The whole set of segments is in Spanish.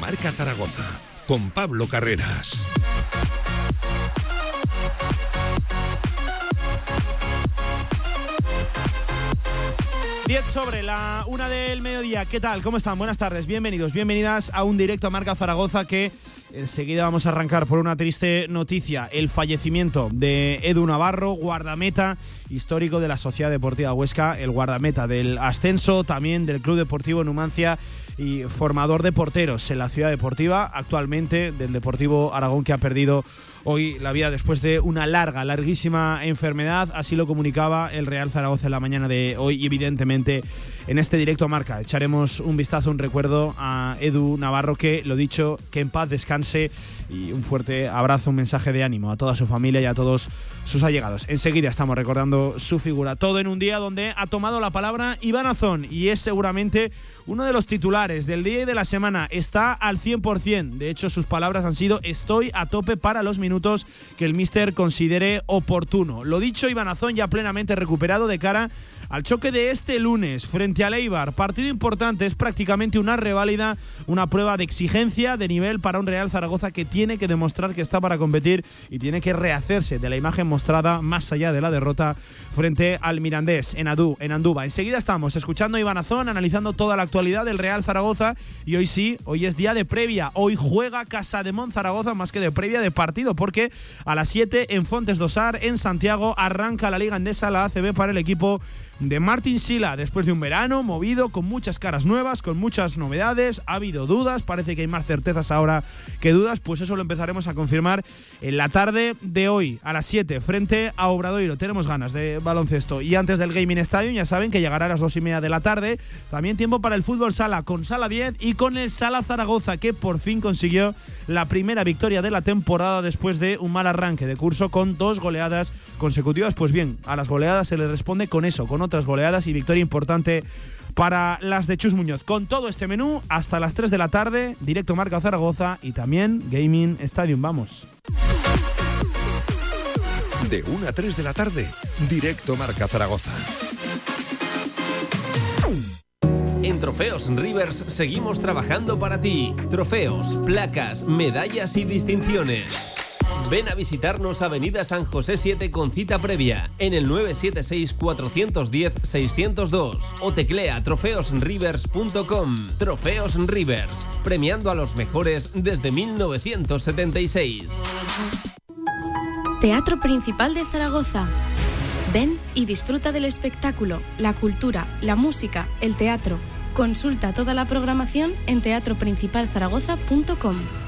Marca Zaragoza con Pablo Carreras. 10 sobre la una del mediodía. ¿Qué tal? ¿Cómo están? Buenas tardes. Bienvenidos, bienvenidas a un directo a Marca Zaragoza que enseguida vamos a arrancar por una triste noticia. El fallecimiento de Edu Navarro, guardameta histórico de la Sociedad Deportiva Huesca, el guardameta del ascenso, también del Club Deportivo Numancia y formador de porteros en la Ciudad Deportiva, actualmente del Deportivo Aragón que ha perdido hoy la vida después de una larga, larguísima enfermedad. Así lo comunicaba el Real Zaragoza en la mañana de hoy y evidentemente en este directo a marca echaremos un vistazo, un recuerdo a Edu Navarro que, lo dicho, que en paz descanse y un fuerte abrazo, un mensaje de ánimo a toda su familia y a todos sus allegados. Enseguida estamos recordando su figura. Todo en un día donde ha tomado la palabra Iván Azón y es seguramente uno de los titulares del día y de la semana. Está al 100%. De hecho, sus palabras han sido estoy a tope para los minutos que el míster considere oportuno. Lo dicho, Iván Azón ya plenamente recuperado de cara al choque de este lunes frente a Eibar. Partido importante, es prácticamente una reválida, una prueba de exigencia de nivel para un Real Zaragoza que tiene que demostrar que está para competir y tiene que rehacerse de la imagen mostrada más allá de la derrota frente al Mirandés en Adú, en Anduba. Enseguida estamos escuchando a Iván Azón, analizando toda la actualidad del Real Zaragoza y hoy sí, hoy es día de previa. Hoy juega Casa de Mon Zaragoza más que de previa de partido porque a las 7 en Fontes Dosar, en Santiago, arranca la Liga Endesa, la ACB para el equipo de Martin Sila después de un verano movido con muchas caras nuevas, con muchas novedades, ha habido dudas, parece que hay más certezas ahora que dudas, pues eso lo empezaremos a confirmar en la tarde de hoy a las 7 frente a Obradoiro. Tenemos ganas de baloncesto y antes del Gaming Stadium ya saben que llegará a las 2 y media de la tarde. También tiempo para el fútbol sala con Sala 10 y con el Sala Zaragoza que por fin consiguió la primera victoria de la temporada después de un mal arranque de curso con dos goleadas consecutivas. Pues bien, a las goleadas se le responde con eso, con otras goleadas y victoria importante para las de Chus Muñoz. Con todo este menú, hasta las 3 de la tarde, directo Marca Zaragoza y también Gaming Stadium. Vamos. De 1 a 3 de la tarde, directo Marca Zaragoza. En Trofeos Rivers seguimos trabajando para ti. Trofeos, placas, medallas y distinciones. Ven a visitarnos Avenida San José 7 con cita previa en el 976-410-602 o teclea trofeosrivers.com. Trofeos Rivers, premiando a los mejores desde 1976. Teatro Principal de Zaragoza. Ven y disfruta del espectáculo, la cultura, la música, el teatro. Consulta toda la programación en teatroprincipalzaragoza.com.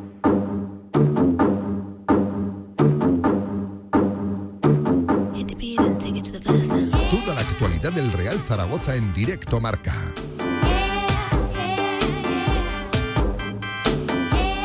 Del Real Zaragoza en directo marca.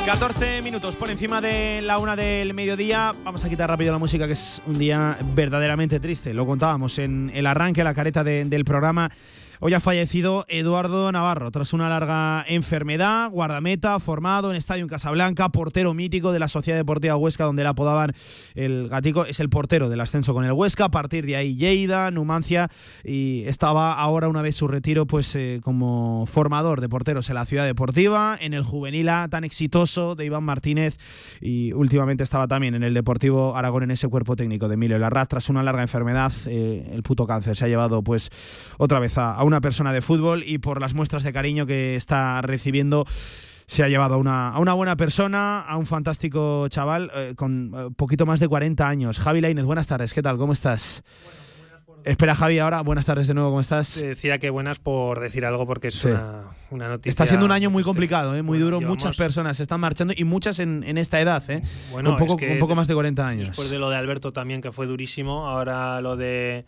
14 minutos por encima de la una del mediodía. Vamos a quitar rápido la música, que es un día verdaderamente triste. Lo contábamos en el arranque, la careta de- del programa. Hoy ha fallecido Eduardo Navarro tras una larga enfermedad, guardameta, formado en Estadio en Casablanca, portero mítico de la Sociedad Deportiva Huesca, donde le apodaban el gatico, es el portero del ascenso con el Huesca, a partir de ahí Lleida, Numancia, y estaba ahora una vez su retiro pues eh, como formador de porteros en la Ciudad Deportiva, en el juvenil A tan exitoso de Iván Martínez, y últimamente estaba también en el Deportivo Aragón en ese cuerpo técnico de Emilio Larraz, tras una larga enfermedad, eh, el puto cáncer se ha llevado pues otra vez a, a una persona de fútbol y por las muestras de cariño que está recibiendo se ha llevado a una, a una buena persona, a un fantástico chaval eh, con eh, poquito más de 40 años. Javi Lainez, buenas tardes, ¿qué tal? ¿Cómo estás? Espera, Javi, ahora, buenas tardes de nuevo, ¿cómo estás? Te decía que buenas por decir algo porque es Sí. una, una noticia. Está siendo un año muy complicado, ¿eh? muy Bueno, duro. llevamos- Muchas personas se están marchando y muchas en, en esta edad, ¿eh? Bueno, un, poco, es que un poco más de 40 años. Después de lo de Alberto también, que fue durísimo, ahora lo de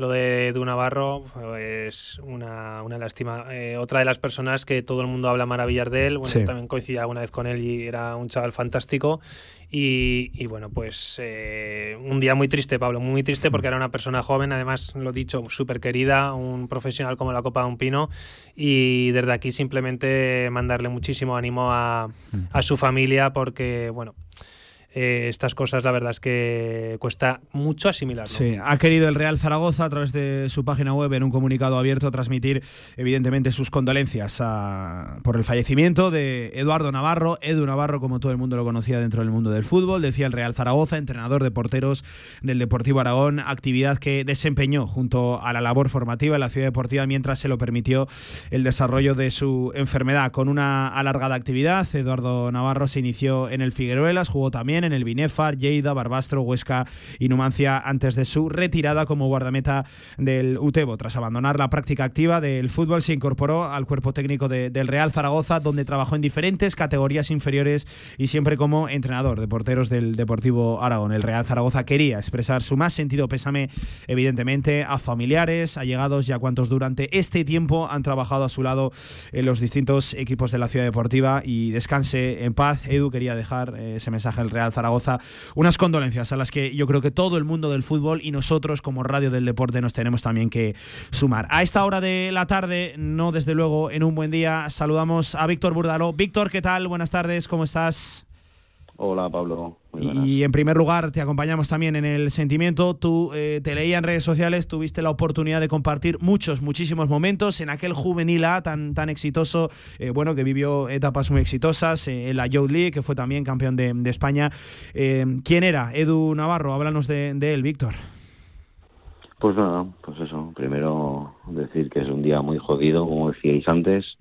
lo de Edu Navarro, pues una, una lástima. Eh, otra de las personas que todo el mundo habla maravillas de él, bueno, también coincidí alguna vez con él y era un chaval fantástico. Y, bueno, pues eh, un día muy triste, Pablo, muy triste porque era una persona joven, además, lo dicho, súper querida, un profesional como la Copa de un Pino. Y desde aquí simplemente mandarle muchísimo ánimo a, a su familia porque, bueno, eh, estas cosas la verdad es que cuesta mucho asimilarlo. Sí, ha querido el Real Zaragoza a través de su página web en un comunicado abierto transmitir evidentemente sus condolencias por el fallecimiento de Eduardo Navarro, Edu Navarro como todo el mundo lo conocía dentro del mundo del fútbol, decía el Real Zaragoza, entrenador de porteros del Deportivo Aragón, actividad que desempeñó junto a la labor formativa en la ciudad deportiva mientras se lo permitió el desarrollo de su enfermedad. Con una alargada actividad, Eduardo Navarro se inició en el Figueruelas, jugó también en el Binefar, Lleida, Barbastro, Huesca y Numancia antes de su retirada como guardameta del Utebo. Tras abandonar la práctica activa del fútbol, se incorporó al cuerpo técnico del Real Zaragoza, donde trabajó en diferentes categorías inferiores y siempre como entrenador de porteros del Deportivo Aragón. El Real Zaragoza quería expresar su más sentido pésame, evidentemente, a familiares, allegados y a cuantos durante este tiempo han trabajado a su lado en los distintos equipos de la ciudad deportiva y descanse en paz. Edu quería dejar eh, ese mensaje al Real Zaragoza. Unas condolencias a las que yo creo que todo el mundo del fútbol y nosotros como Radio del Deporte nos tenemos también que sumar. A esta hora de la tarde, no desde luego en un buen día, saludamos a Víctor Burdalo. Víctor, ¿qué tal? Buenas tardes, ¿cómo estás? Hola Pablo. Y en primer lugar te acompañamos también en el sentimiento. Tú eh, te leía en redes sociales, tuviste la oportunidad de compartir muchos, muchísimos momentos en aquel juvenil A tan, tan exitoso, eh, bueno, que vivió etapas muy exitosas, eh, en la Youth League, que fue también campeón de, España. ¿Quién era Edu Navarro? Háblanos de, él, Víctor. Pues nada, pues eso. Primero decir que es un día muy jodido, como decíais antes.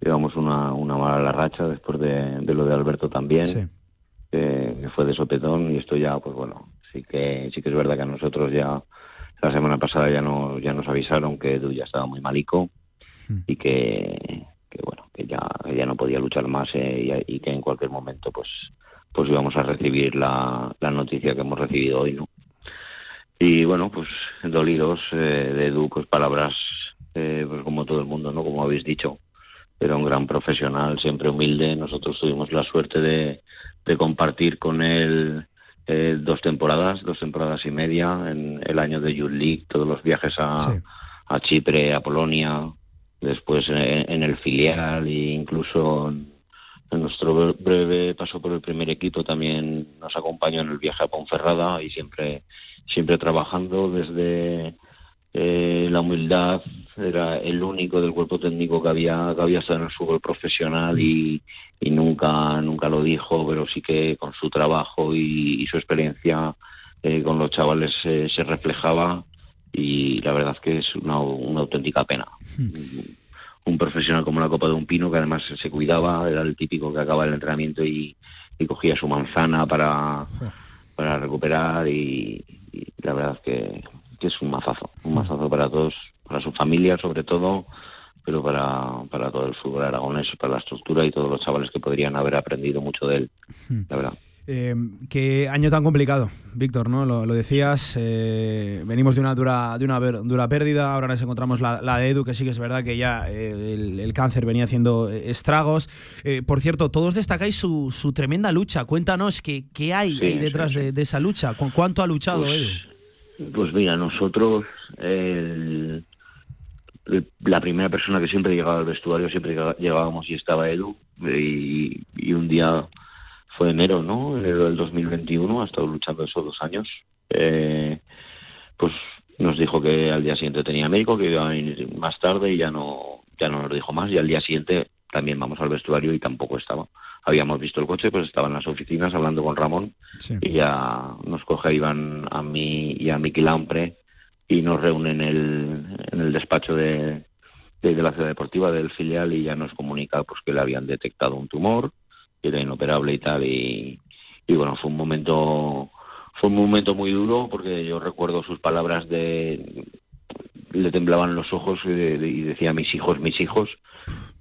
Llevamos una, una mala racha después de, de lo de Alberto también. Sí que, fue de sopetón y esto ya, pues bueno, sí que sí que es verdad que a nosotros ya la semana pasada ya no ya nos avisaron que Edu ya estaba muy malico hmm. y que, bueno que ya ya no podía luchar más eh, y, que en cualquier momento pues pues íbamos a recibir la, la noticia que hemos recibido hoy no y bueno pues dolidos eh, de Edu pues palabras eh, pues como todo el mundo no como habéis dicho era un gran profesional siempre humilde. Nosotros tuvimos la suerte de de compartir con él eh, dos temporadas, dos temporadas y media en el año de Youth League, todos los viajes a, a Chipre, a Polonia, después en, el filial e incluso en, nuestro breve paso por el primer equipo también nos acompañó en el viaje a Ponferrada y siempre siempre trabajando desde eh, la humildad era el único del cuerpo técnico que había que había estado en el fútbol profesional y, y nunca nunca lo dijo pero sí que con su trabajo y, su experiencia eh, con los chavales eh, se reflejaba y la verdad es que es una, una auténtica pena. Hmm. un profesional como la copa de un pino que además se cuidaba era el típico que acaba el entrenamiento y, cogía su manzana para para recuperar y, la verdad es que, que es un mazazo un mazazo para todos para su familia sobre todo pero para, para todo el fútbol aragonés, para la estructura y todos los chavales que podrían haber aprendido mucho de él, hmm. la verdad. Eh, qué año tan complicado, Víctor, ¿no? Lo, decías, eh, venimos de una dura, de una dura pérdida, ahora nos encontramos la, de Edu, que sí que es verdad que ya eh, el, cáncer venía haciendo estragos. por cierto, todos destacáis su, su tremenda lucha. Cuéntanos qué, qué hay detrás De, esa lucha, ¿cuánto ha luchado pues, Edu? Pues mira, nosotros el, la primera persona que siempre llegaba al vestuario, siempre llegábamos y estaba Edu. Y, un día fue enero, ¿no? Enero del 2021, ha estado luchando esos dos años. Eh, pues nos dijo que al día siguiente tenía médico, que iba a venir más tarde y ya no, ya no nos dijo más. Y al día siguiente también vamos al vestuario y tampoco estaba. Habíamos visto el coche, pues estaba en las oficinas hablando con Ramón y ya nos coge a Iván, a mí y a Miki Lampre y nos reúnen en el, despacho de, de, la ciudad deportiva del filial y ya nos comunica pues que le habían detectado un tumor que era inoperable y tal y, y bueno fue un momento fue un momento muy duro porque yo recuerdo sus palabras de le temblaban los ojos y, decía mis hijos mis hijos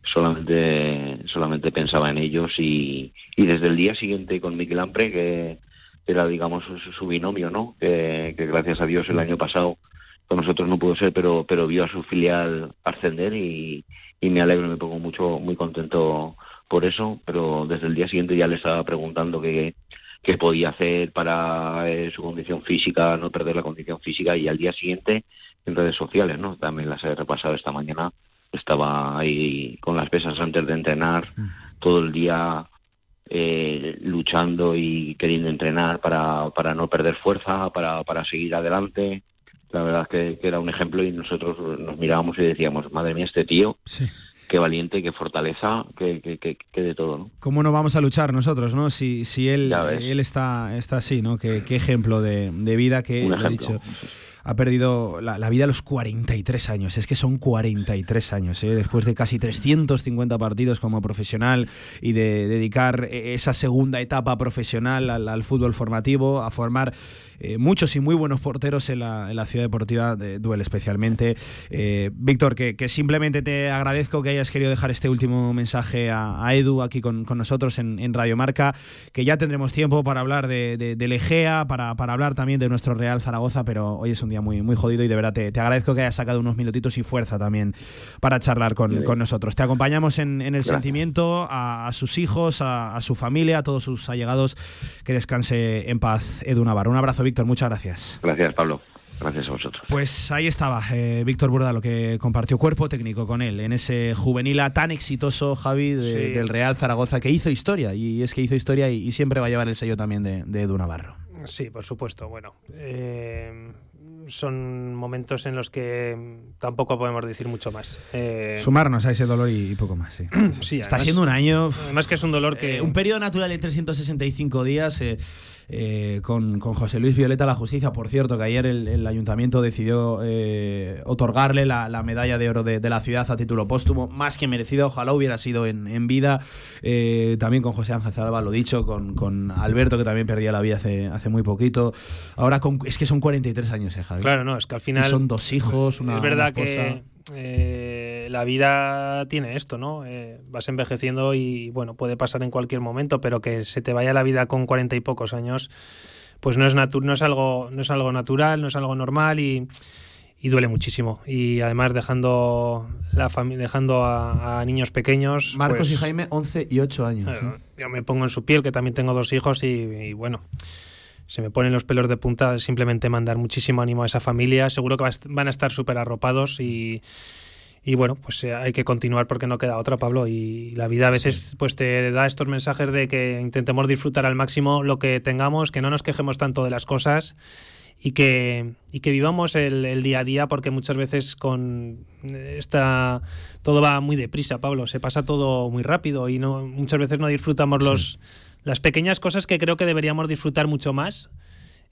solamente solamente pensaba en ellos y, y desde el día siguiente con Miquel Ampre que era digamos su, binomio no que gracias a Dios el año pasado con nosotros no pudo ser, pero, pero vio a su filial ascender y, y me alegro, me pongo mucho, muy contento por eso, pero desde el día siguiente ya le estaba preguntando qué, qué podía hacer para eh, su condición física, no perder la condición física y al día siguiente en redes sociales, ¿no? También las he repasado esta mañana, estaba ahí con las pesas antes de entrenar, mm. todo el día eh, luchando y queriendo entrenar para, para no perder fuerza, para, para seguir adelante. La verdad es que, que, era un ejemplo y nosotros nos mirábamos y decíamos, madre mía, este tío sí qué valiente, qué fortaleza, qué, qué, de todo, ¿no? ¿Cómo no vamos a luchar nosotros, no? Si, si él, él está, está así, ¿no? Qué, ejemplo de, de vida que, ha dicho ha perdido la, vida a los 43 años. Es que son 43 años, ¿eh? después de casi 350 partidos como profesional y de dedicar e, esa segunda etapa profesional al, fútbol formativo, a formar eh, muchos y muy buenos porteros en la, ciudad deportiva de Duel especialmente. Eh, Víctor, que, simplemente te agradezco que hayas querido dejar este último mensaje a, Edu aquí con, nosotros en, Radio Marca, que ya tendremos tiempo para hablar de, de, Legea, para, para hablar también de nuestro Real Zaragoza, pero hoy es un día muy, muy jodido y de verdad te, agradezco que hayas sacado unos minutitos y fuerza también para charlar con, nosotros. Te acompañamos en, el sentimiento, a, sus hijos, a, su familia, a todos sus allegados. Que descanse en paz, Edu Navarro. Un abrazo, Víctor. Muchas gracias. Gracias, Pablo. Gracias a vosotros. Pues ahí estaba eh, Víctor Burda, lo que compartió cuerpo técnico con él en ese juvenil tan exitoso, Javi, del Real Zaragoza, que hizo historia. Y es que hizo historia y, siempre va a llevar el sello también de, de Edu Navarro. Sí, por supuesto. Bueno, eh, son momentos en los que tampoco podemos decir mucho más. Eh, Sumarnos a ese dolor y, poco más, sí. Está siendo un año... Además que es un dolor que... Eh, un periodo natural de 365 días... Eh, eh, con, José Luis Violeta la Justicia. Por cierto, que ayer el, ayuntamiento decidió eh, otorgarle la, medalla de oro de, la ciudad a título póstumo, más que merecido. Ojalá hubiera sido en, vida. Eh, también con José Ángel Zalba, lo dicho, con, Alberto, que también perdía la vida hace, hace muy poquito. Ahora es que son 43 años, ¿eh, Javi? Claro, no, es que al final. son dos hijos, una. Es verdad que eh, la vida tiene esto, ¿no? Eh, vas envejeciendo y bueno, puede pasar en cualquier momento, pero que se te vaya la vida con cuarenta y pocos años, pues no es, no es, algo, no es algo natural, no es algo normal y, duele muchísimo. Y además dejando la dejando a, niños pequeños. Marcos pues y Jaime, 11 y 8 años. Yo me pongo en su piel, que también tengo dos hijos y bueno se me ponen los pelos de punta simplemente mandar muchísimo ánimo a esa familia. Seguro que van a estar súper arropados y, y bueno, pues eh, hay que continuar porque no queda otra, Pablo. Y la vida a veces pues te da estos mensajes de que intentemos disfrutar al máximo lo que tengamos, que no nos quejemos tanto de las cosas y que, y que vivamos el, día a día porque muchas veces con esta todo va muy deprisa, Pablo. Se pasa todo muy rápido y no muchas veces no disfrutamos los las pequeñas cosas que creo que deberíamos disfrutar mucho más.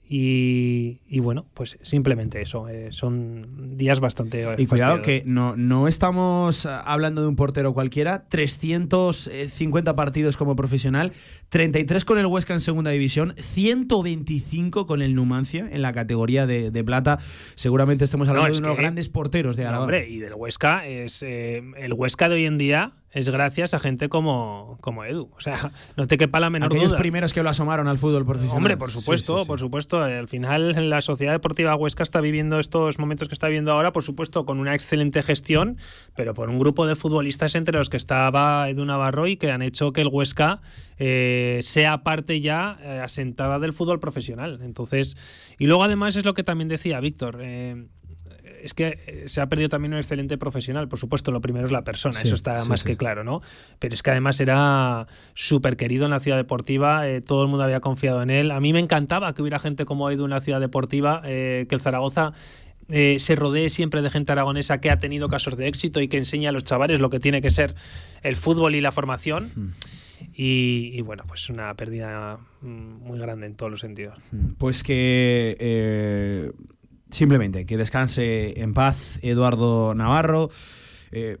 Y, bueno, pues simplemente eso. Eh, son días bastante. Y cuidado que no, no estamos hablando de un portero cualquiera. 350 partidos como profesional, 33 con el Huesca en segunda división, 125 con el Numancia en la categoría de, plata. Seguramente estemos hablando de unos grandes porteros de hombre, y del Huesca es eh, el Huesca de hoy en día es gracias a gente como, como Edu. O sea, no te quepa la menor Aquellos duda. primeros que lo asomaron al fútbol profesional. Hombre, por supuesto, por supuesto. Al final, la Sociedad Deportiva Huesca está viviendo estos momentos que está viviendo ahora, por supuesto, con una excelente gestión, pero por un grupo de futbolistas entre los que estaba Edu Navarro y que han hecho que el Huesca eh, sea parte ya eh, asentada del fútbol profesional. Entonces, y luego además es lo que también decía Víctor. Eh, es que eh, se ha perdido también un excelente profesional. Por supuesto, lo primero es la persona, eso está más que claro, ¿no? Pero es que además era súper querido en la ciudad deportiva, eh, todo el mundo había confiado en él. A mí me encantaba que hubiera gente como Edu en la ciudad deportiva, eh, que el Zaragoza se rodee siempre de gente aragonesa que ha tenido casos de éxito y que enseña a los chavales lo que tiene que ser el fútbol y la formación. Hmm. Y, bueno, pues una pérdida mm, muy grande en todos los sentidos. Hmm. Pues que simplemente que descanse en paz Eduardo Navarro. Eh,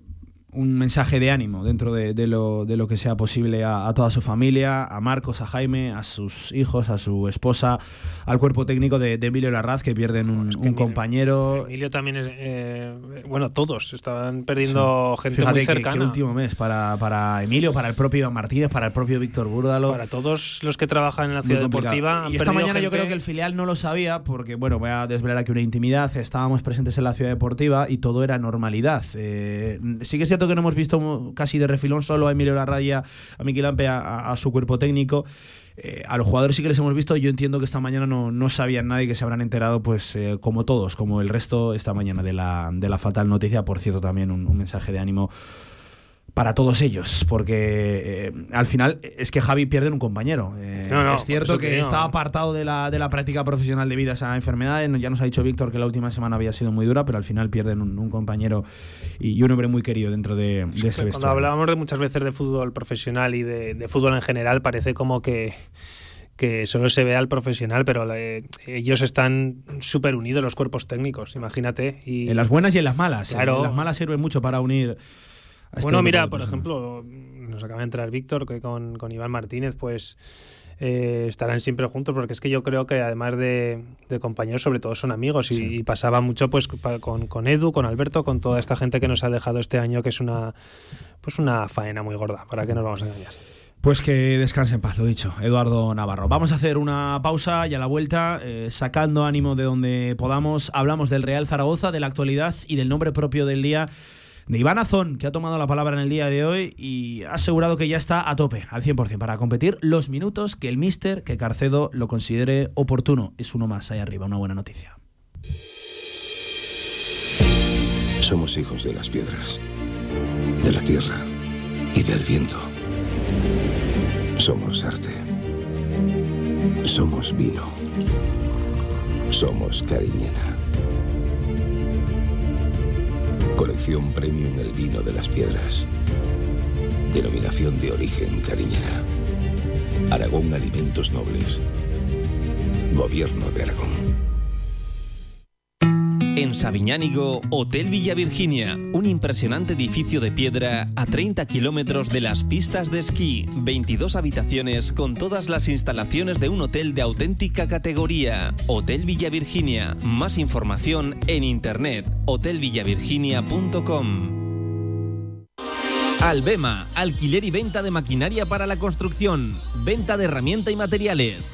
un mensaje de ánimo dentro de, lo, de lo, que sea posible a, toda su familia, a Marcos, a Jaime, a sus hijos, a su esposa, al cuerpo técnico de, Emilio Larraz, que pierden un, compañero. Emilio también es. Eh, bueno, todos estaban perdiendo gente muy cercana. Último mes para, para Emilio, para el propio Iván Martínez, para el propio Víctor Búrdalo. Para todos los que trabajan en la ciudad deportiva. Y esta mañana yo creo que el filial no lo sabía, porque, bueno, voy a desvelar aquí una intimidad. Estábamos presentes en la ciudad deportiva y todo era normalidad. Eh, sí que es cierto que no hemos visto casi de refilón solo a Emilio Larraya, a Miki Lampe, a, su cuerpo técnico. Eh, a los jugadores sí que les hemos visto. Yo entiendo que esta mañana no, no sabían nadie que se habrán enterado, pues eh, como todos, como el resto esta mañana de la, de la fatal noticia. Por cierto, también un mensaje de ánimo para todos ellos, porque eh, al final es que Javi pierde un compañero. Eh, es cierto que está apartado de la, de la práctica profesional debido a esa enfermedad. Ya nos ha dicho Víctor que la última semana había sido muy dura, pero al final pierden un, compañero y, un hombre muy querido dentro de, ese vestuario. Cuando hablábamos de muchas veces de fútbol profesional y de, fútbol en general, parece como que que solo se ve al profesional, pero eh, ellos están súper unidos, los cuerpos técnicos, imagínate. Y, en las buenas y en las malas. Claro. En las malas sirven mucho para unir este bueno, mira, por ejemplo, nos acaba de entrar Víctor, que con, Iván Martínez, pues eh, estarán siempre juntos, porque es que yo creo que además de, compañeros, sobre todo son amigos, y, pasaba mucho pues con, con, Edu, con Alberto, con toda esta gente que nos ha dejado este año, que es una, pues una faena muy gorda, ¿para qué nos vamos a engañar? Pues que descansen en paz, lo dicho, Eduardo Navarro. Vamos a hacer una pausa y a la vuelta, eh, sacando ánimo de donde podamos, hablamos del Real Zaragoza, de la actualidad y del nombre propio del día de Iván Azón, que ha tomado la palabra en el día de hoy y ha asegurado que ya está a tope, al 100%, para competir los minutos que el míster, que Carcedo lo considere oportuno. Es uno más ahí arriba, una buena noticia. Somos hijos de las piedras, de la tierra y del viento. Somos arte. Somos vino. Somos cariñena. Colección Premium El Vino de las Piedras. Denominación de origen cariñera. Aragón Alimentos Nobles. Gobierno de Aragón. En Sabiñánigo, Hotel Villa Virginia, un impresionante edificio de piedra a 30 kilómetros de las pistas de esquí, 22 habitaciones con todas las instalaciones de un hotel de auténtica categoría. Hotel Villa Virginia, más información en internet hotelvillavirginia.com. Albema, alquiler y venta de maquinaria para la construcción, venta de herramienta y materiales,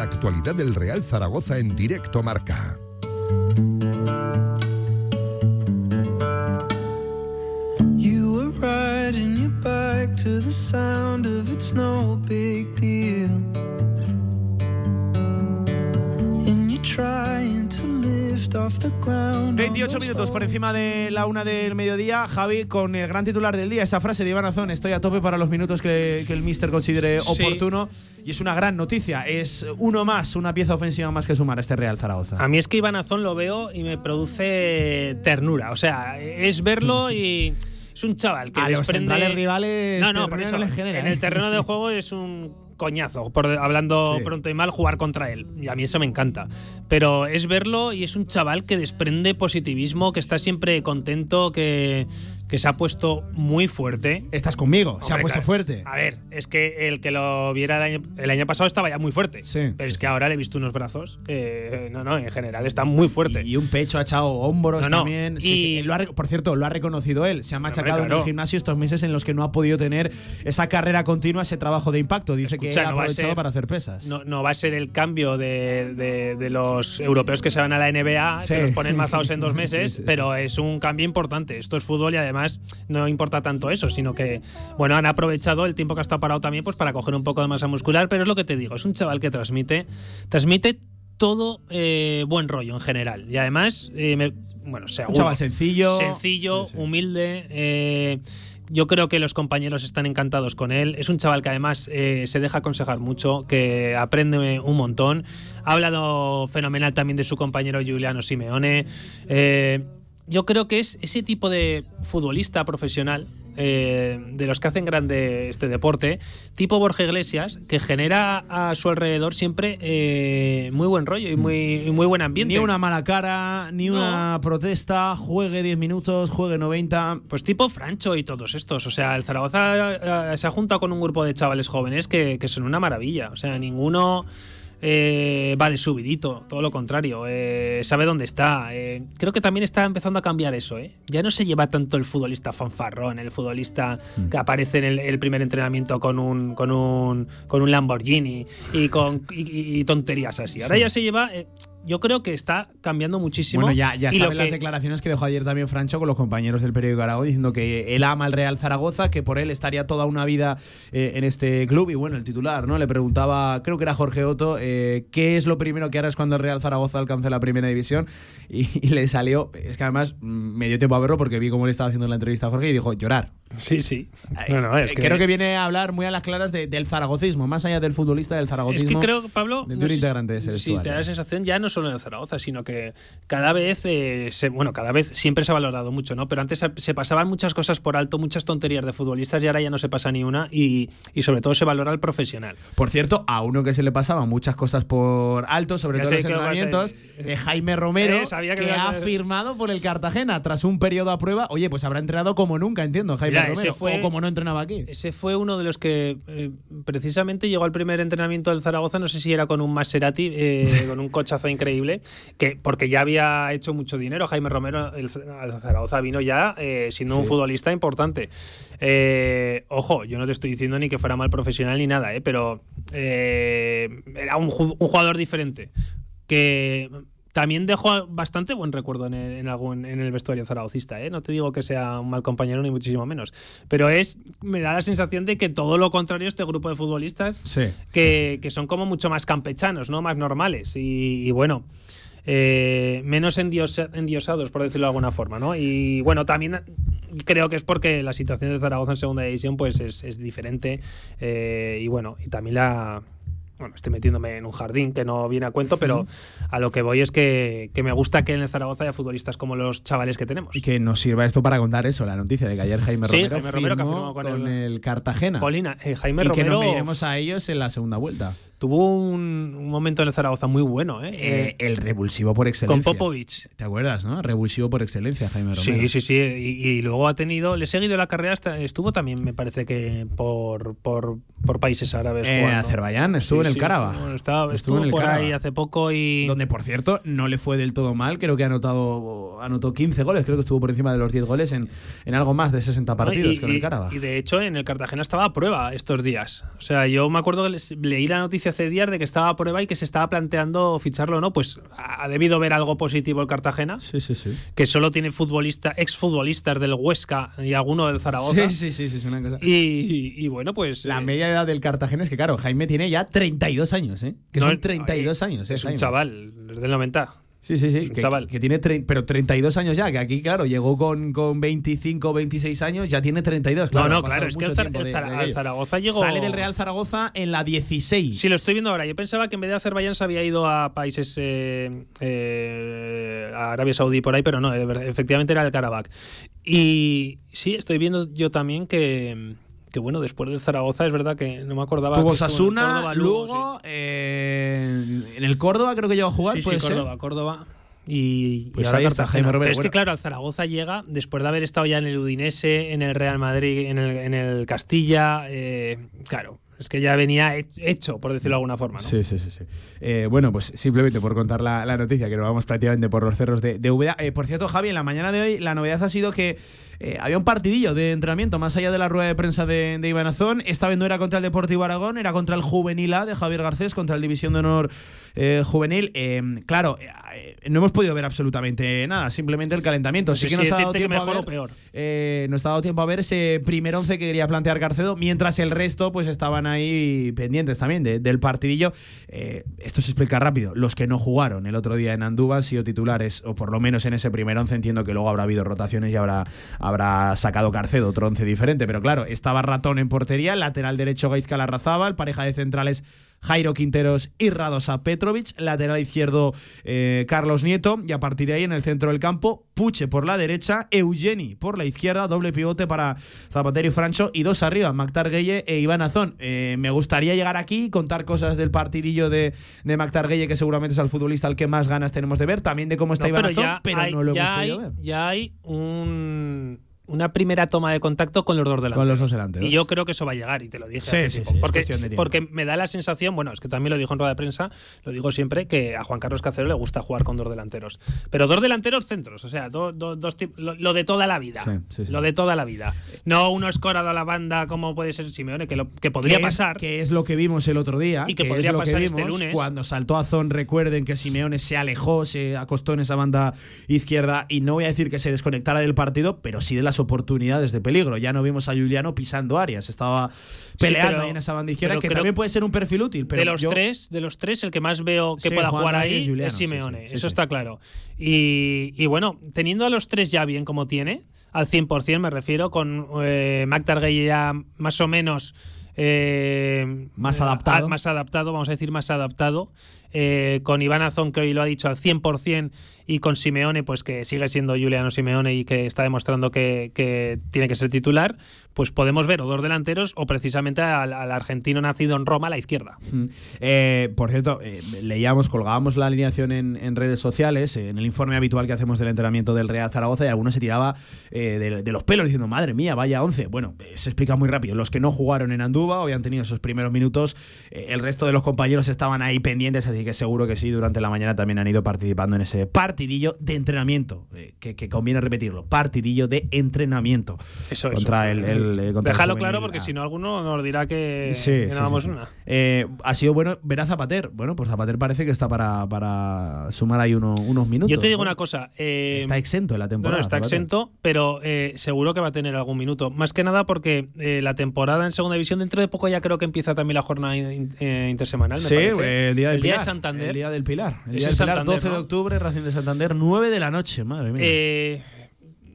La actualidad del Real Zaragoza en directo marca. You were riding your bike to the sound of it's no big deal. And you're trying to 28 minutos por encima de la una del mediodía. Javi, con el gran titular del día, esa frase de Iván Azón: Estoy a tope para los minutos que, el Mister considere oportuno. Y es una gran noticia. Es uno más, una pieza ofensiva más que sumar a este Real Zaragoza. A mí es que Iván Azón lo veo y me produce ternura. O sea, es verlo y. Es un chaval que a desprende. Los rivales. No, no, por eso. En el terreno de juego es un coñazo, por, hablando pronto y mal, jugar contra él. Y a mí eso me encanta. Pero es verlo y es un chaval que desprende positivismo, que está siempre contento, que, que se ha puesto muy fuerte. Estás conmigo, se ha puesto fuerte. A ver, es que el que lo viera el año, pasado estaba ya muy fuerte. Sí. Pero es que ahora le he visto unos brazos. no, no, en general está muy fuerte. Y, un pecho ha echado hombros también. y por cierto, lo ha reconocido él. Se ha machacado en el gimnasio estos meses en los que no ha podido tener esa carrera continua, ese trabajo de impacto. Dice que ha aprovechado para hacer pesas. No, no va a ser el cambio de, de, los europeos que se van a la NBA, que los ponen mazados en dos meses, pero es un cambio importante. Esto es fútbol y además no importa tanto eso, sino que, bueno, han aprovechado el tiempo que ha estado parado también pues para coger un poco de masa muscular, pero es lo que te digo, es un chaval que transmite, transmite todo eh, buen rollo en general. Y además, eh, bueno, Un chaval sencillo. Sencillo, humilde. Eh, yo creo que los compañeros están encantados con él. Es un chaval que además se deja aconsejar mucho, que aprende un montón. Ha hablado fenomenal también de su compañero Juliano Simeone yo creo que es ese tipo de futbolista profesional, eh, de los que hacen grande este deporte, tipo Borja Iglesias, que genera a su alrededor siempre eh, muy buen rollo y muy, muy buen ambiente. Ni una mala cara, ni una protesta, juegue 10 minutos, juegue 90. Pues tipo Francho y todos estos. O sea, el Zaragoza eh, se ha juntado con un grupo de chavales jóvenes que, que son una maravilla. O sea, ninguno eh, va de subidito, todo lo contrario, eh, sabe dónde está. Eh, creo que también está empezando a cambiar eso. Ya no se lleva tanto el futbolista fanfarrón, el futbolista mm. que aparece en el, primer entrenamiento con un, con un, con un Lamborghini y con y tonterías así. Ahora ya se lleva yo creo que está cambiando muchísimo. Bueno, ya, ya saben las declaraciones que dejó ayer también Francho con los compañeros del periódico Aragón diciendo que él ama al Real Zaragoza, que por él estaría toda una vida eh, en este club. Y bueno, el titular, ¿no? Le preguntaba, creo que era Jorge Otto, eh, ¿qué es lo primero que harás cuando el Real Zaragoza alcance la primera división? Y, le salió, es que además mm, me dio tiempo a verlo porque vi cómo le estaba haciendo la entrevista a Jorge y dijo, llorar. Sí, sí. es que... Creo que viene a hablar muy a las claras del zaragocismo, más allá del futbolista del zaragocismo. Es que creo, Pablo, de un integrante de Sí, te da la sensación ya no solo en Zaragoza, sino que cada vez, eh, se, bueno, cada vez siempre se ha valorado mucho, ¿no? Pero antes se pasaban muchas cosas por alto, muchas tonterías de futbolistas y ahora ya no se pasa ni una y, y sobre todo se valora el profesional. Por cierto, a uno que se le pasaban muchas cosas por alto, sobre todo los entrenamientos, de Jaime Romero, eh, que, ha firmado por el Cartagena tras un periodo a prueba. Oye, pues habrá entrenado como nunca, entiendo, Jaime Romero. o como no entrenaba aquí. Ese fue uno de los que eh, precisamente llegó al primer entrenamiento del Zaragoza, no sé si era con un Maserati, eh, con un cochazo increíble, que porque ya había hecho mucho dinero. Jaime Romero el, Zaragoza vino ya eh, siendo un futbolista importante. ojo, yo no te estoy diciendo ni que fuera mal profesional ni nada, pero era un, un jugador diferente que también dejó bastante buen recuerdo en el, en algún, en el vestuario zaragocista. ¿eh? No te digo que sea un mal compañero ni muchísimo menos. Pero es me da la sensación de que todo lo contrario este grupo de futbolistas que, son como mucho más campechanos, ¿no? más normales. Y, bueno. Eh, menos endiosados, por decirlo de alguna forma, ¿no? Y bueno, también creo que es porque la situación de Zaragoza en segunda división pues es, diferente eh, y bueno, y también la, bueno, estoy metiéndome en un jardín que no viene a cuento, pero a lo que voy es que, me gusta que en el Zaragoza haya futbolistas como los chavales que tenemos. Y que nos sirva esto para contar eso, la noticia de que ayer Jaime Romero, Jaime Romero que firmó con, el, Cartagena. Polina, eh, Jaime y Romero. que nos iremos a ellos en la segunda vuelta tuvo un, momento en el Zaragoza muy bueno. ¿eh? ¿eh? el revulsivo por excelencia. Con Popovich. ¿Te acuerdas, no? Revulsivo por excelencia, Jaime Romero. Sí, sí, sí. Y, luego ha tenido. Le he seguido la carrera. Hasta, estuvo también, me parece que por, por, por países árabes. En Azerbaiyán, estuvo en el Karabaj. Estuvo, estuvo, en el por ahí hace poco y. Donde, por cierto, no le fue del todo mal. Creo que ha anotado, anotó 15 goles. Creo que estuvo por encima de los 10 goles en, en algo más de 60 partidos con el Karabaj. Y de hecho, en el Cartagena estaba a prueba estos días. O sea, yo me acuerdo que leí la noticia hace días de que estaba prueba y que se estaba planteando ficharlo no, pues ha debido ver algo positivo el Cartagena. Sí, sí, sí. Que solo tiene futbolista, exfutbolistas del Huesca y alguno del Zaragoza. Sí, sí, sí, es una cosa. Y, bueno, pues. La eh, media edad del Cartagena es que, claro, Jaime tiene ya 32 años, ¿eh? Que son 32 años, ¿eh? Es un chaval, desde el 90. Sí, sí, sí. Que, chaval. que tiene pero 32 años ya, que aquí, claro, llegó con, con 25, 26 años, ya tiene 32. no, no, claro, es que el, Zaragoza llegó. Sale del Real Zaragoza en la 16. Sí, lo estoy viendo ahora. Yo pensaba que en vez de Azerbaiyán se había ido a países. Eh, eh, a Arabia Saudí por ahí, pero no, efectivamente era el Karabakh. Y sí, estoy viendo yo también que que bueno, después del Zaragoza es verdad que no me acordaba. Tuvo Sasuna, luego eh, en el Córdoba creo que llegó a jugar, sí, puede sí, Córdoba, Córdoba. Y, pues ahora Cartagena. Pero es que claro, al Zaragoza llega después de haber estado ya en el Udinese, en el Real Madrid, en el, en el Castilla. Eh, claro, es que ya venía hecho, por decirlo de alguna forma. ¿no? Sí, sí, sí. sí. Eh, bueno, pues simplemente por contar la, noticia, que nos vamos prácticamente por los cerros de, de por cierto, Javi, en la mañana de hoy la novedad ha sido que eh, había un partidillo de entrenamiento más allá de la rueda de prensa de, de Iván Azón. Esta vez no era contra el Deportivo Aragón, era contra el Juvenil A de Javier Garcés, contra el División de Honor eh, Juvenil. Eh, claro, no hemos podido ver absolutamente nada, simplemente el calentamiento. Sí, que nos ha dado tiempo a ver, nos ha dado tiempo a ver ese primer once que quería plantear Garcedo, mientras el resto pues estaban ahí pendientes también del partidillo. Eh, esto se explica rápido. Los que no jugaron el otro día en Andúba han sido titulares, o por lo menos en ese primer once. Entiendo que luego habrá habido rotaciones y habrá, habrá sacado Carcedo otro once diferente. Pero claro, estaba Ratón en portería, lateral derecho Gaizka el pareja de centrales Jairo Quinteros y Radosa Petrovic, lateral izquierdo eh, Carlos Nieto. Y a partir de ahí en el centro del campo Puche por la derecha, Eugeni por la izquierda, doble pivote para Zapatero y Francho. Y dos arriba, Mactar Gueye e Iván Azón. Eh, me gustaría llegar aquí y contar cosas del partidillo de, de Mactar Gueye, que seguramente es el futbolista al que más ganas tenemos de ver, también de cómo está Iván Azón, pero no lo hemos hay, ver. Ya hay un una primera toma de contacto con los dos delanteros. Con los dos delanteros. Y yo creo que eso va a llegar, y te lo dije. Sí, sí, porque, porque me da la sensación, bueno, es que también lo dijo en rueda de prensa, lo digo siempre, que a Juan Carlos Cacero le gusta jugar con dos delanteros. Pero dos delanteros centros, o sea, dos lo, de toda la vida. Lo de toda la vida. No uno escorado a la banda como puede ser Simeone, que, lo, que podría pasar. que es lo que vimos el otro día. Y que, podría pasar este lunes. Cuando saltó a Zon, recuerden que Simeone se alejó, se acostó en esa banda izquierda, y no voy a decir que se desconectara del partido, pero sí de las oportunidades de peligro. Ya no vimos a Juliano pisando áreas, estaba peleando ahí en esa banda izquierda, que también puede ser un perfil útil. Pero de los tres, de los tres, el que más veo que pueda jugar ahí es, Simeone, eso está claro. Y, bueno, teniendo a los tres ya bien como tiene, al 100% me refiero, con eh, Mac ya más o menos... Eh, más adaptado. Más adaptado, vamos a decir más adaptado. Eh, con Iván Azón, que hoy lo ha dicho al 100%, y con Simeone, pues que sigue siendo Juliano Simeone y que está demostrando que, tiene que ser titular, pues podemos ver o dos delanteros o precisamente al, argentino nacido en Roma a la izquierda. Eh, por cierto, eh, leíamos, colgábamos la alineación en, redes sociales, en el informe habitual que hacemos del entrenamiento del Real Zaragoza, y alguno se tiraba de, los pelos diciendo, madre mía, vaya 11. Bueno, se explica muy rápido. Los que no jugaron en Andúba hoy han tenido esos primeros minutos, el resto de los compañeros estaban ahí pendientes, así que seguro que sí, durante la mañana también han ido participando en ese partidillo de entrenamiento, eh, que, conviene repetirlo, partidillo de entrenamiento. Eso, contra El, el, Déjalo claro porque si no alguno nos dirá que, no vamos una. Eh, ha sido bueno ver a Zapater. Bueno, pues Zapater parece que está para, para sumar ahí unos minutos. Yo te digo una cosa. Eh, está exento en la temporada. Bueno, está exento, pero seguro que va a tener algún minuto. Más que nada porque la temporada en segunda división dentro de poco ya creo que empieza también la jornada intersemanal. Me sí, el día, del día de Santander. El día del Pilar. El día del Pilar, 12 de octubre, Racing de Santander, 9 de la noche, madre mía. Eh,